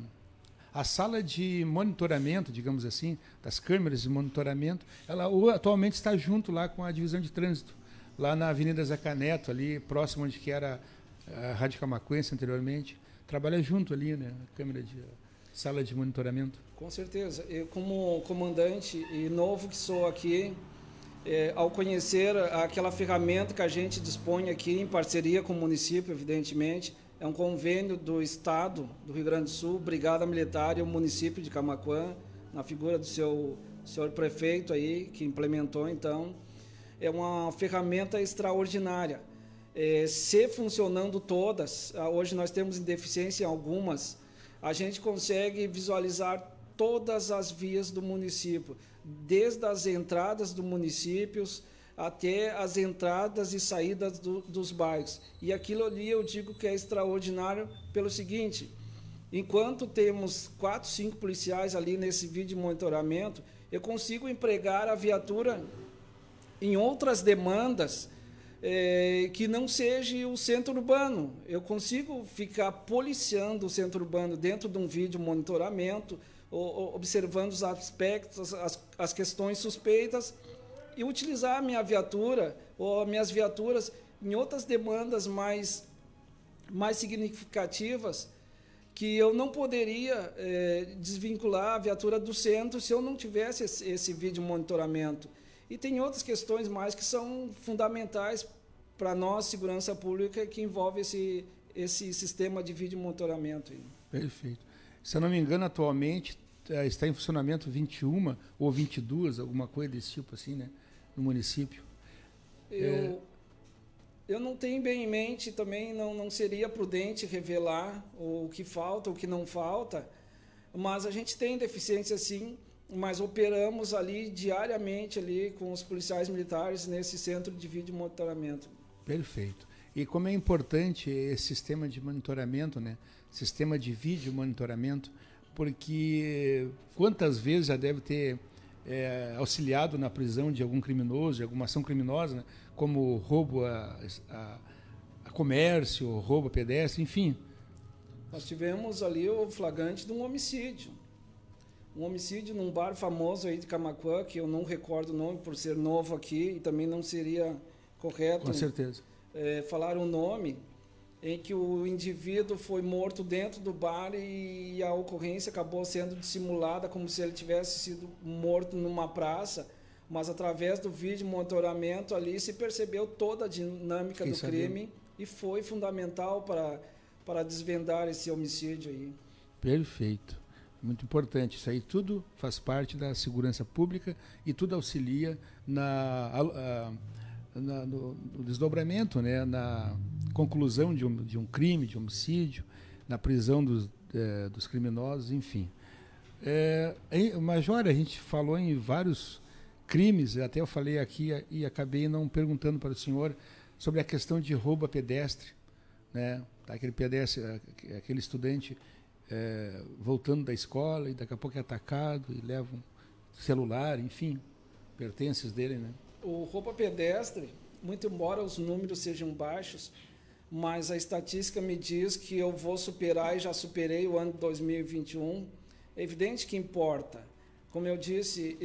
a sala de monitoramento, digamos assim, das câmeras de monitoramento, ela atualmente está junto lá com a divisão de trânsito, lá na Avenida Zeca Neto, ali próximo onde que era a Rádio Camacuense anteriormente. Trabalha junto ali, né? A câmera de sala de monitoramento. Com certeza. Eu, como comandante e novo que sou aqui, é, ao conhecer aquela ferramenta que a gente dispõe aqui em parceria com o município, evidentemente, é um convênio do Estado do Rio Grande do Sul, Brigada Militar e o município de Camacuã, na figura do seu senhor prefeito aí, que implementou, então, é uma ferramenta extraordinária. É, se funcionando todas, ah, hoje nós temos deficiência em algumas, a gente consegue visualizar todas as vias do município, desde as entradas do municípios, até as entradas e saídas do, dos bairros. E aquilo ali eu digo que é extraordinário pelo seguinte: enquanto temos quatro, cinco policiais ali nesse vídeo de monitoramento, eu consigo empregar a viatura em outras demandas é, que não seja o centro urbano. Eu consigo ficar policiando o centro urbano dentro de um vídeo monitoramento, observando os aspectos, as, as questões suspeitas e utilizar a minha viatura ou minhas viaturas em outras demandas mais, mais significativas que eu não poderia é, desvincular a viatura do centro se eu não tivesse esse, esse vídeo monitoramento. E tem outras questões mais que são fundamentais para nós, segurança pública, que envolve esse, esse sistema de vídeo monitoramento. Perfeito. Se eu não me engano, atualmente eh, está em funcionamento 21 ou 22, alguma coisa desse tipo assim, né? no município? Eu, é... eu não tenho bem em mente também, não, não seria prudente revelar o que falta, o que não falta, mas a gente tem deficiência sim, mas operamos ali diariamente ali com os policiais militares nesse centro de vídeo monitoramento. Perfeito. E como é importante esse sistema de monitoramento, né? Sistema de vídeo monitoramento, porque quantas vezes já deve ter é, auxiliado na prisão de algum criminoso, de alguma ação criminosa, né? como roubo a, a, a, comércio, roubo a pedestre, enfim. Nós tivemos ali o flagrante de um homicídio. Um homicídio num bar famoso aí de Camacuã, que eu não recordo o nome por ser novo aqui e também não seria correto. Com certeza. É, falar o um nome, em que o indivíduo foi morto dentro do bar e a ocorrência acabou sendo dissimulada como se ele tivesse sido morto numa praça, mas através do vídeo monitoramento ali se percebeu toda a dinâmica Quem do sabia? crime e foi fundamental para para desvendar esse homicídio aí. Perfeito. Muito importante. Isso aí tudo faz parte da segurança pública e tudo auxilia na, a, na no, no desdobramento, né, na conclusão de um, de um crime, de homicídio, na prisão dos, é, dos criminosos, enfim. É, Major, a gente falou em vários crimes, até eu falei aqui e acabei não perguntando para o senhor sobre a questão de roubo a pedestre, né? Tá, aquele pedestre, aquele estudante é, voltando da escola e daqui a pouco é atacado e leva um celular, enfim, pertences dele, né? O roubo pedestre, muito embora os números sejam baixos, mas a estatística me diz que eu vou superar e já superei o ano de 2021. É evidente que importa. Como eu disse,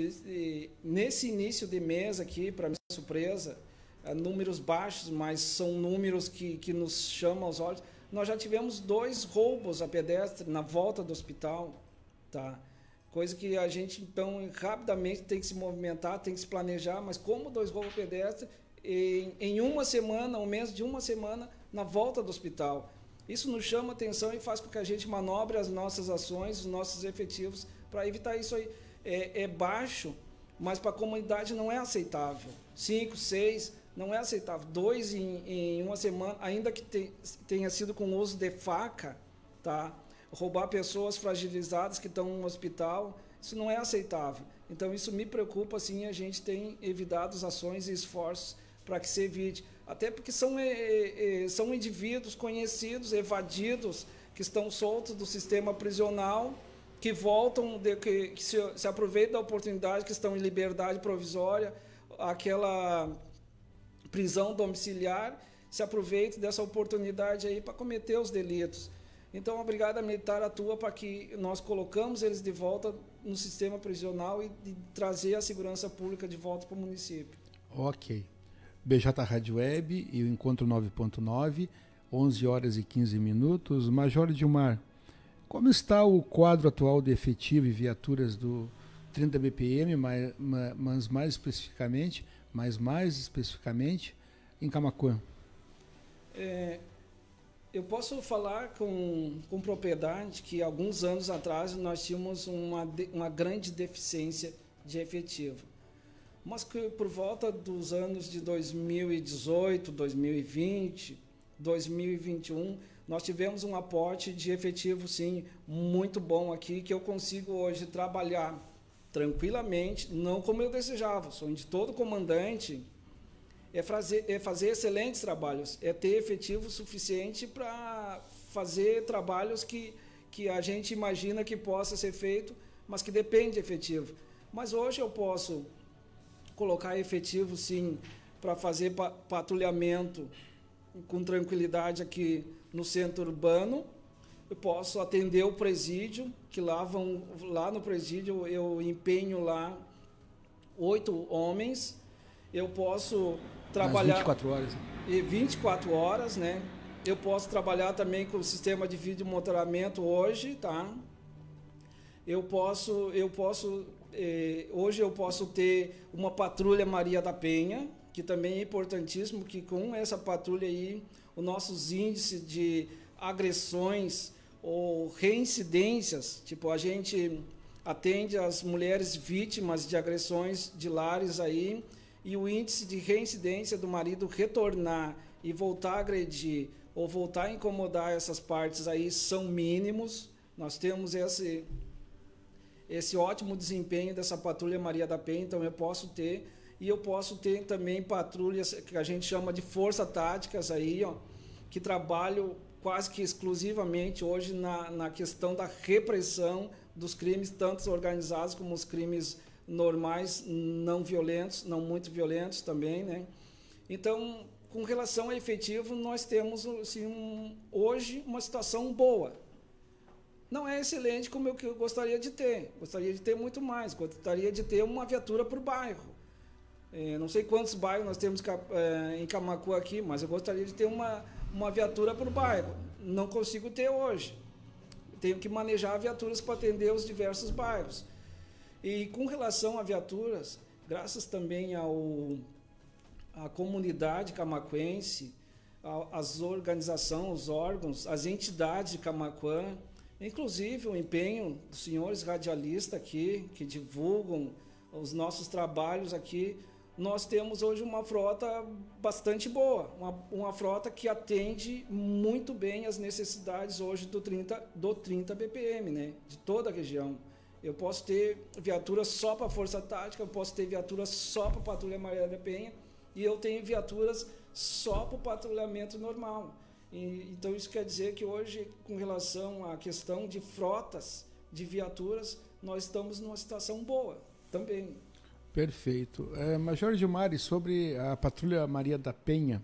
nesse início de mês aqui, para minha surpresa, é, números baixos, mas são números que, que nos chamam aos olhos. Nós já tivemos dois roubos a pedestre na volta do hospital, tá? Coisa que a gente, então, rapidamente tem que se movimentar, tem que se planejar, mas como dois roubos a pedestre, em, em uma semana, um mês de uma semana, na volta do hospital. Isso nos chama atenção e faz com que a gente manobre as nossas ações, os nossos efetivos, para evitar isso aí. É, é baixo, mas para a comunidade não é aceitável. Cinco, seis, não é aceitável. Dois em, em uma semana, ainda que te, tenha sido com uso de faca, tá? roubar pessoas fragilizadas que estão no hospital, isso não é aceitável. Então isso me preocupa, assim, a gente tem evitado ações e esforços para que se evite. Até porque são, é, é, são indivíduos conhecidos, evadidos, que estão soltos do sistema prisional, que voltam, de, que, que se, se aproveitam da oportunidade, que estão em liberdade provisória, aquela prisão domiciliar, se aproveitam dessa oportunidade aí para cometer os delitos. Então, a Brigada Militar atua para que nós colocamos eles de volta no sistema prisional e, trazer a segurança pública de volta para o município. Ok. BJ Rádio Web e o Encontro 9.9, 11 horas e 15 minutos. Major Dilmar, como está o quadro atual de efetivo e viaturas do 30 BPM, mas mais especificamente, mas mais especificamente, em Camacuã? É, eu posso falar com, com propriedade que alguns anos atrás nós tínhamos uma, uma grande deficiência de efetivo. Mas que por volta dos anos de 2018, 2020, 2021, nós tivemos um aporte de efetivo, sim, muito bom aqui, que eu consigo hoje trabalhar tranquilamente, não como eu desejava. Sou de todo comandante é fazer, é fazer excelentes trabalhos, é ter efetivo suficiente para fazer trabalhos que, que a gente imagina que possa ser feito, mas que depende de efetivo. Mas hoje eu posso colocar efetivo, sim, para fazer pa patrulhamento com tranquilidade aqui no centro urbano. Eu posso atender o presídio, que lá vão lá no presídio eu empenho lá oito homens. Eu posso trabalhar. 24 horas. E 24 horas, né? Eu posso trabalhar também com o sistema de vídeo monitoramento hoje, tá? Eu posso, eu posso, eh, hoje eu posso ter uma patrulha Maria da Penha, que também é importantíssimo, que com essa patrulha aí, os nossos índices de agressões ou reincidências, tipo, a gente atende as mulheres vítimas de agressões de lares aí, e o índice de reincidência do marido retornar e voltar a agredir ou voltar a incomodar essas partes aí são mínimos. Nós temos esse esse ótimo desempenho dessa patrulha Maria da Penha, então eu posso ter e eu posso ter também patrulhas que a gente chama de força táticas aí, ó, que trabalham quase que exclusivamente hoje na, na questão da repressão dos crimes, tanto organizados como os crimes normais, não violentos, não muito violentos também, né? Então, com relação a efetivo, nós temos assim, um, hoje uma situação boa. Não é excelente como eu gostaria de ter. Gostaria de ter muito mais. Gostaria de ter uma viatura por bairro. É, não sei quantos bairros nós temos é, em Camacu aqui, mas eu gostaria de ter uma, uma viatura por bairro. Não consigo ter hoje. Tenho que manejar viaturas para atender os diversos bairros. E com relação a viaturas, graças também ao a comunidade camacuense, as organizações, os órgãos, as entidades de Camacuã, inclusive o empenho dos senhores radialistas aqui, que divulgam os nossos trabalhos aqui, nós temos hoje uma frota bastante boa, uma, uma frota que atende muito bem as necessidades hoje do 30, do 30 BPM, né, de toda a região. Eu posso ter viatura só para Força Tática, eu posso ter viatura só para Patrulha Maria da Penha e eu tenho viaturas só para o patrulhamento normal. E, então isso quer dizer que hoje, com relação à questão de frotas de viaturas, nós estamos numa situação boa também. Perfeito. É, Major Gilmar, sobre a Patrulha Maria da Penha,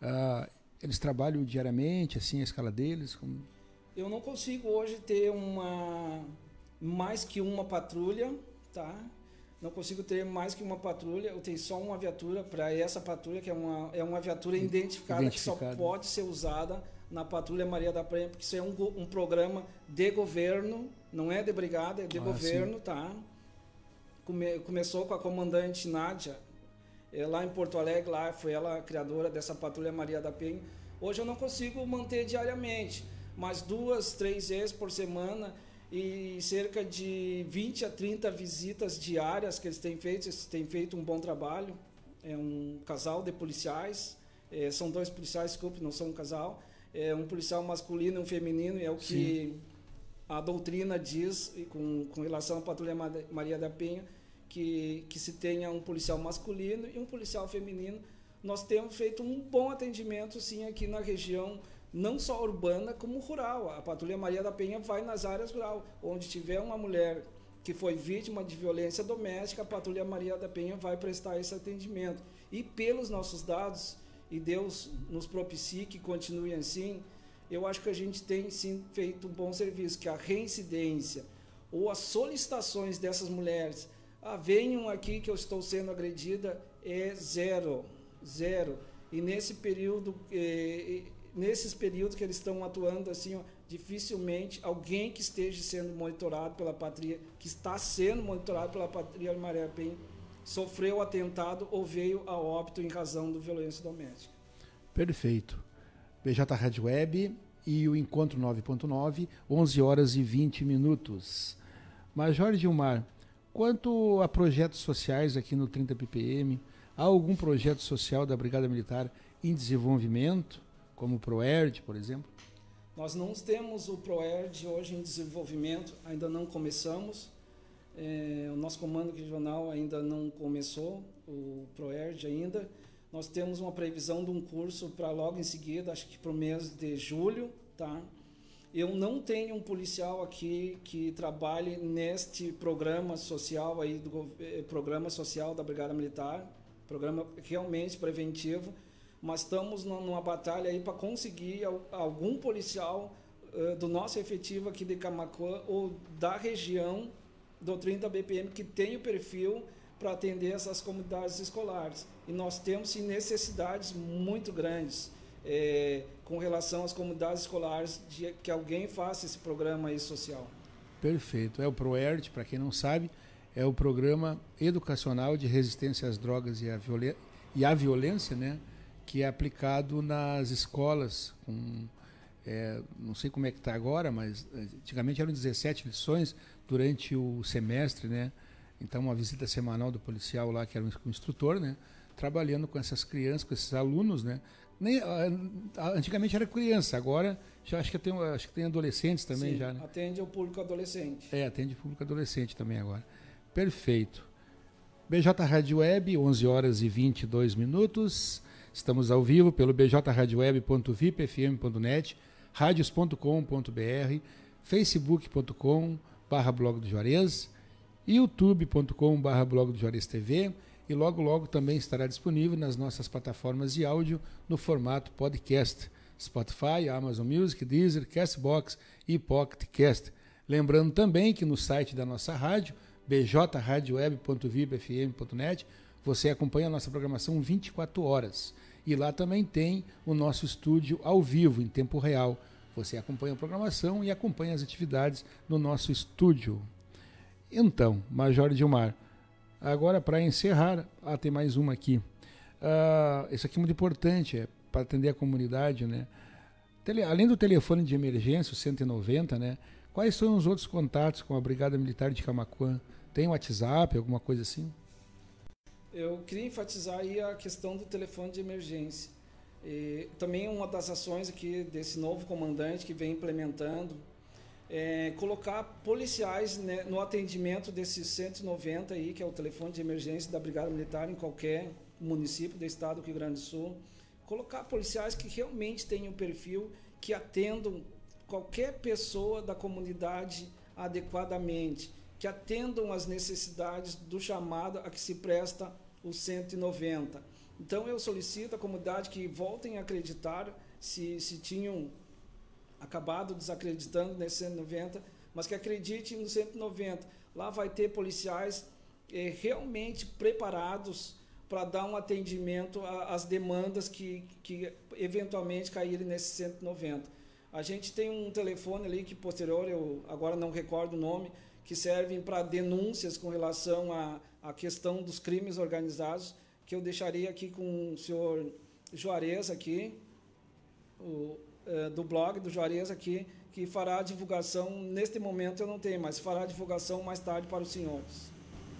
uh, eles trabalham diariamente, assim, a escala deles? Como... Eu não consigo hoje ter uma mais que uma patrulha, tá? Não consigo ter mais que uma patrulha, eu tenho só uma viatura para essa patrulha, que é uma, é uma viatura identificada, identificada, que só pode ser usada na Patrulha Maria da Praia, porque isso é um, um programa de governo, não é de brigada, é de ah, governo, sim. tá? Come, começou com a comandante Nádia, é, lá em Porto Alegre, lá foi ela a criadora dessa Patrulha Maria da Penha. Hoje eu não consigo manter diariamente, mas duas, três vezes por semana e cerca de 20 a 30 visitas diárias que eles têm feito. Eles têm feito um bom trabalho. É um casal de policiais, é, são dois policiais, desculpe, não são um casal. É um policial masculino e um feminino, é o que a doutrina diz, com, com relação à Patrulha Maria da Penha, que, que se tenha um policial masculino e um policial feminino. Nós temos feito um bom atendimento, sim, aqui na região, não só urbana, como rural. A Patrulha Maria da Penha vai nas áreas rurais, onde tiver uma mulher que foi vítima de violência doméstica, a Patrulha Maria da Penha vai prestar esse atendimento. E pelos nossos dados, e Deus nos propicie que continue assim, eu acho que a gente tem sim feito um bom serviço, que a reincidência ou as solicitações dessas mulheres, ah, venham aqui que eu estou sendo agredida, é zero, zero. E nesse período, eh, nesses períodos que eles estão atuando assim, ó, dificilmente alguém que esteja sendo monitorado pela patria, que está sendo monitorado pela patria Maria Penha, sofreu atentado ou veio a óbito em razão da violência doméstica. Perfeito. BJ Rádio Web e o Encontro 9.9, 11 horas e 20 minutos. Major Gilmar, quanto a projetos sociais aqui no 30 ppm, há algum projeto social da Brigada Militar em desenvolvimento, como o ProERD, por exemplo? Nós não temos o ProERD hoje em desenvolvimento, ainda não começamos. É, o nosso comando regional ainda não começou o ProERD ainda. Nós temos uma previsão de um curso para logo em seguida, acho que para o mês de julho, tá? Eu não tenho um policial aqui que trabalhe neste programa social aí do eh, programa social da Brigada Militar, programa realmente preventivo, mas estamos numa batalha aí para conseguir algum policial uh, do nosso efetivo aqui de Camacuã ou da região do 30 BPM que tem o perfil para atender essas comunidades escolares. E nós temos sim, necessidades muito grandes é, com relação às comunidades escolares de que alguém faça esse programa aí social. Perfeito. É o ProERT, para quem não sabe, é o programa educacional de resistência às drogas e à, e à violência, né? que é aplicado nas escolas com é, não sei como é que está agora, mas antigamente eram 17 lições durante o semestre, né? Então, uma visita semanal do policial lá, que era um instrutor, né? Trabalhando com essas crianças, com esses alunos, né? Nem, antigamente era criança, agora já acho que tem, acho que tem adolescentes também Sim, já, né? atende o público adolescente. É, atende o público adolescente também agora. Perfeito. BJ Rádio Web, 11 horas e 22 minutos. Estamos ao vivo pelo bjradioweb.vipfm.net, radios.com.br, facebook.com barra blog do Juarez, youtube.com barra blog do Juarez TV e logo logo também estará disponível nas nossas plataformas de áudio no formato podcast, Spotify, Amazon Music, Deezer, Castbox e PocketCast. Lembrando também que no site da nossa rádio, bjradioweb.vibfm.net, você acompanha a nossa programação 24 horas. E lá também tem o nosso estúdio ao vivo, em tempo real. Você acompanha a programação e acompanha as atividades no nosso estúdio. Então, Major Dilmar, agora para encerrar, ah, tem mais uma aqui. Ah, isso aqui é muito importante, é para atender a comunidade, né? Tele, além do telefone de emergência, o 190, né? Quais são os outros contatos com a Brigada Militar de Camacuã? Tem WhatsApp, alguma coisa assim? Eu queria enfatizar aí a questão do telefone de emergência. E também uma das ações aqui desse novo comandante que vem implementando é colocar policiais né, no atendimento desses 190 aí, que é o telefone de emergência da Brigada Militar em qualquer município do estado do Rio Grande do Sul. Colocar policiais que realmente tenham perfil, que atendam qualquer pessoa da comunidade adequadamente, que atendam às necessidades do chamado a que se presta o 190. Então eu solicito à comunidade que voltem a acreditar se, se tinham acabado desacreditando nesse 190, mas que acreditem no 190. Lá vai ter policiais eh, realmente preparados para dar um atendimento às demandas que, que eventualmente caírem nesse 190. A gente tem um telefone ali que posterior, eu agora não recordo o nome, que servem para denúncias com relação à, à questão dos crimes organizados, que eu deixaria aqui com o senhor Juarez aqui, o, é, do blog do Juarez aqui, que fará a divulgação, neste momento eu não tenho, mas fará a divulgação mais tarde para os senhores.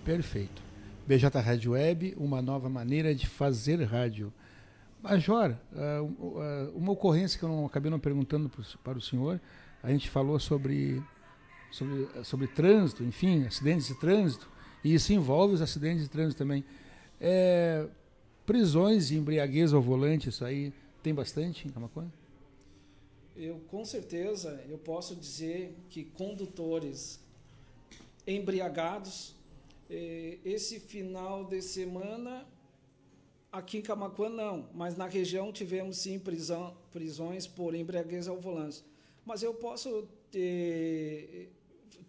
Perfeito. BJ Rádio Web, uma nova maneira de fazer rádio. Major, uma ocorrência que eu não acabei não perguntando para o senhor, a gente falou sobre sobre, sobre trânsito, enfim, acidentes de trânsito, e isso envolve os acidentes de trânsito também. É, prisões e embriaguez ao volante, isso aí tem bastante em Camacuã? Eu, com certeza, eu posso dizer que condutores embriagados, eh, esse final de semana, aqui em Camacuã não, mas na região tivemos sim prisão, prisões por embriaguez ao volante. Mas eu posso ter,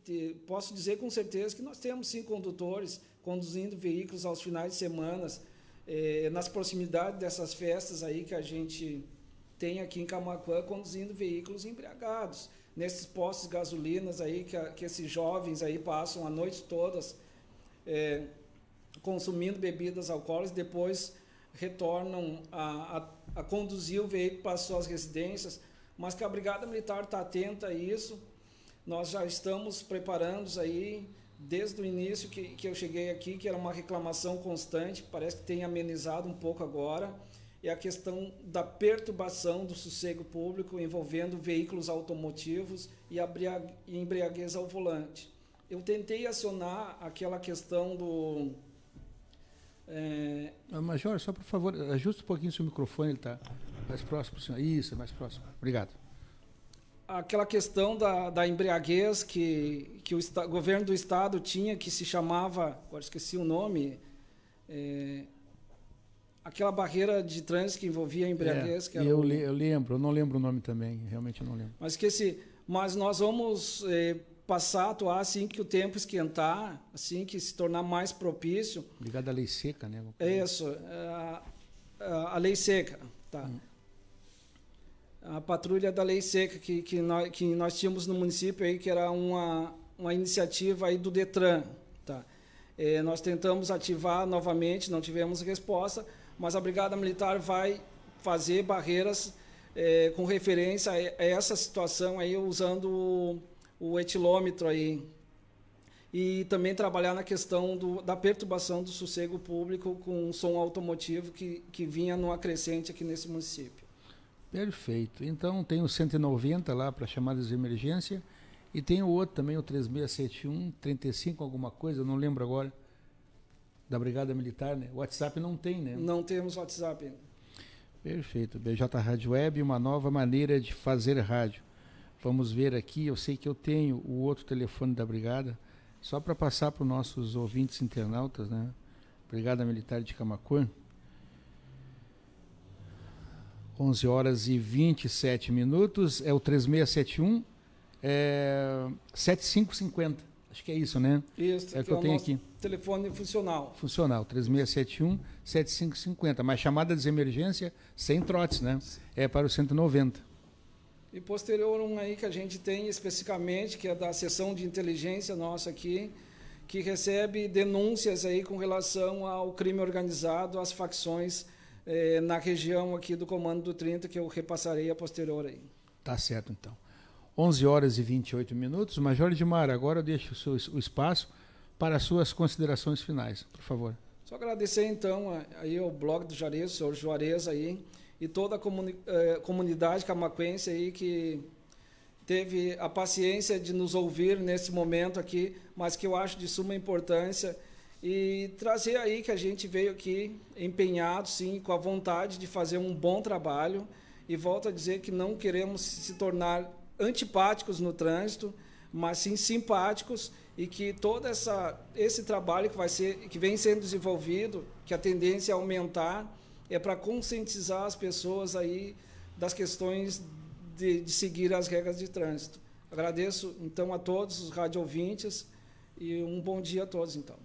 ter, posso dizer com certeza que nós temos sim condutores conduzindo veículos aos finais de semana, eh, nas proximidades dessas festas aí que a gente tem aqui em Camacuã conduzindo veículos embriagados. Nesses postos de gasolinas aí que, que esses jovens aí passam a noite todas é, consumindo bebidas alcoólicas, depois retornam a, a, a, conduzir o veículo para suas residências, mas que a Brigada Militar está atenta a isso. Nós já estamos preparando aí desde o início que, que eu cheguei aqui, que era uma reclamação constante, parece que tem amenizado um pouco agora é a questão da perturbação do sossego público envolvendo veículos automotivos e embriaguez ao volante. Eu tentei acionar aquela questão do. É... Major, só por favor, ajuste um pouquinho seu microfone, ele está mais próximo, senhor. Isso, mais próximo. Obrigado. Aquela questão da, da embriaguez que, que o governo do estado tinha, que se chamava, agora esqueci o nome, é, aquela barreira de trânsito que envolvia a embriaguez. É, eu, o... eu lembro, eu não lembro o nome também, realmente não lembro. Mas que esse, mas nós vamos eh, passar a atuar assim que o tempo esquentar, assim que se tornar mais propício. Ligado à lei seca, né? É isso, a, a, lei seca, tá. Hum. A patrulha da lei seca que, que, nós, que nós tínhamos no município aí, que era uma, uma iniciativa aí do Detran, tá. Eh, nós tentamos ativar novamente, não tivemos resposta, mas a Brigada Militar vai fazer barreiras é, com referência a essa situação aí, usando o, o etilômetro aí. E também trabalhar na questão do, da perturbação do sossego público com som automotivo que, que vinha numa crescente aqui nesse município. Perfeito. Então tem o 190 lá para chamadas de emergência e tem o outro também, o 3671, 35 alguma coisa, não lembro agora da Brigada Militar, né? WhatsApp não tem, né? Não temos WhatsApp. Perfeito. BJ Rádio Web, uma nova maneira de fazer rádio. Vamos ver aqui, eu sei que eu tenho o outro telefone da Brigada, só para passar para os nossos ouvintes internautas, né? Brigada Militar de Camacuã. 11 horas e 27 minutos, é o 3671 é 7550. Acho que é isso, né? Isso, é o que, que eu é tenho aqui. Telefone funcional. Funcional, 3671 7550. Mas chamada de emergência sem trotes, né? É para o 190. E posterior um aí que a gente tem especificamente, que é da seção de inteligência nossa aqui, que recebe denúncias aí com relação ao crime organizado, às facções eh, na região aqui do Comando do 30, que eu repassarei a posterior aí. Tá certo, então. 11 horas e 28 minutos. Major Edmar, agora eu deixo o, seu, o espaço para as suas considerações finais, por favor. Só agradecer então aí ao blog do Juarez, o senhor Juarez aí, e toda a comuni eh, comunidade camacuense aí que teve a paciência de nos ouvir nesse momento aqui, mas que eu acho de suma importância e trazer aí que a gente veio aqui empenhado, sim, com a vontade de fazer um bom trabalho e volto a dizer que não queremos se tornar antipáticos no trânsito, mas sim simpáticos e que todo essa, esse trabalho que vai ser que vem sendo desenvolvido, que a tendência é aumentar, é para conscientizar as pessoas aí das questões de, de, seguir as regras de trânsito. Agradeço então a todos os rádio ouvintes e um bom dia a todos então.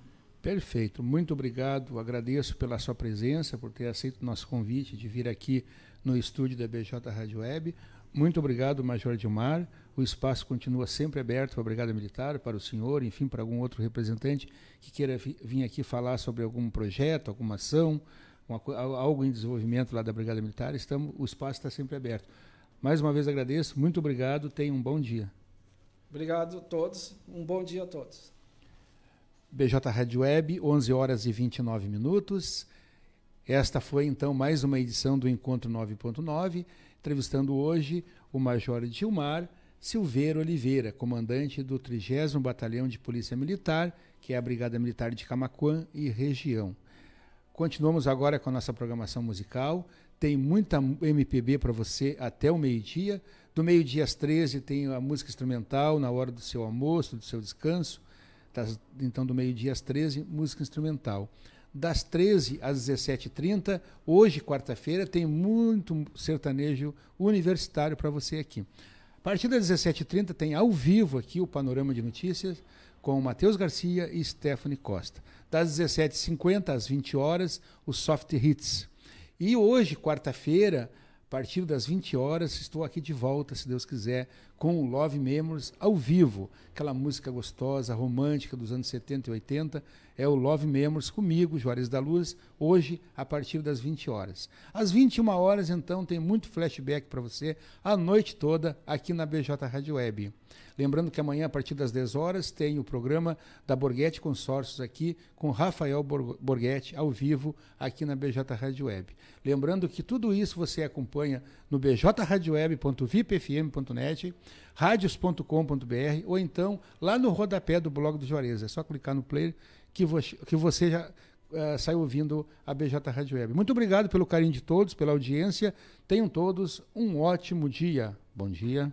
Perfeito, muito obrigado. Agradeço pela sua presença, por ter aceito o nosso convite de vir aqui no estúdio da BJ Rádio Web. Muito obrigado, Major Dilmar. O espaço continua sempre aberto para a Brigada Militar, para o senhor, enfim, para algum outro representante que queira vir aqui falar sobre algum projeto, alguma ação, uma, algo em desenvolvimento lá da Brigada Militar. Estamos, o espaço está sempre aberto. Mais uma vez agradeço, muito obrigado, tenha um bom dia. Obrigado a todos, um bom dia a todos. BJ Rádio Web, 11 horas e 29 minutos. Esta foi então mais uma edição do Encontro 9.9 entrevistando hoje o Major Gilmar, Silveira Oliveira, comandante do 30 Batalhão de Polícia Militar, que é a Brigada Militar de Camacuã e região. Continuamos agora com a nossa programação musical. Tem muita MPB para você até o meio-dia. Do meio-dia às 13 tem a música instrumental na hora do seu almoço, do seu descanso. Então, do meio-dia às 13, música instrumental. Das 13 às 17h30, hoje, quarta-feira, tem muito sertanejo universitário para você aqui. A partir das 17h30 tem ao vivo aqui o Panorama de Notícias com Matheus Garcia e Stephanie Costa. Das 17h50 às 20 horas, o Soft Hits. E hoje, quarta-feira, a partir das 20 horas, estou aqui de volta, se Deus quiser, com Love Memories ao vivo. Aquela música gostosa, romântica dos anos 70 e 80. É o Love Memories comigo, Juarez da Luz, hoje a partir das 20 horas. Às 21 horas, então, tem muito flashback para você a noite toda aqui na BJ Rádio Web. Lembrando que amanhã, a partir das 10 horas, tem o programa da Borghetti Consórcios aqui com Rafael Borghetti ao vivo aqui na BJ Rádio Web. Lembrando que tudo isso você acompanha no bjradioweb.vipfm.net, radios.com.br ou então lá no rodapé do blog do Juarez. É só clicar no player que você, que você já uh, sai ouvindo a BJ Rádio Web. Muito obrigado pelo carinho de todos, pela audiência. Tenham todos um ótimo dia. Bom dia.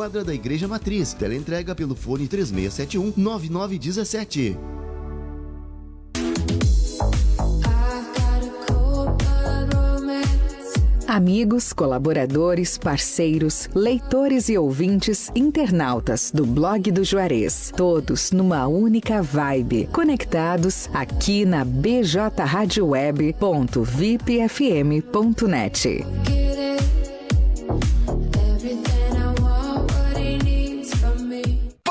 quadra da Igreja Matriz. Teleentrega pelo fone 3671 9917. Amigos, colaboradores, parceiros, leitores e ouvintes, internautas do blog do Juarez, todos numa única vibe, conectados aqui na bjradioweb.vipfm.net.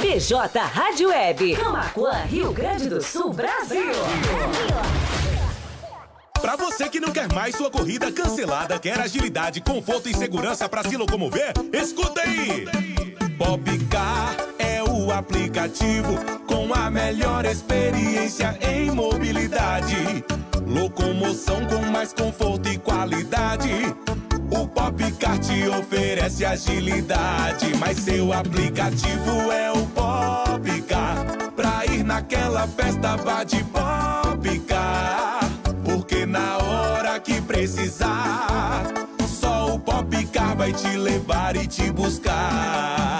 BJ Rádio Web, Camacuã, Rio Grande do Sul, Brasil. Para você que não quer mais sua corrida cancelada, quer agilidade, conforto e segurança para se locomover, escuta aí. Popcar é o aplicativo com a melhor experiência em mobilidade. Locomoção com mais conforto e qualidade o Popcar te oferece agilidade, mas seu aplicativo é o Popcar. Pra ir naquela festa vá de Popcar, porque na hora que precisar, só o Popcar vai te levar e te buscar.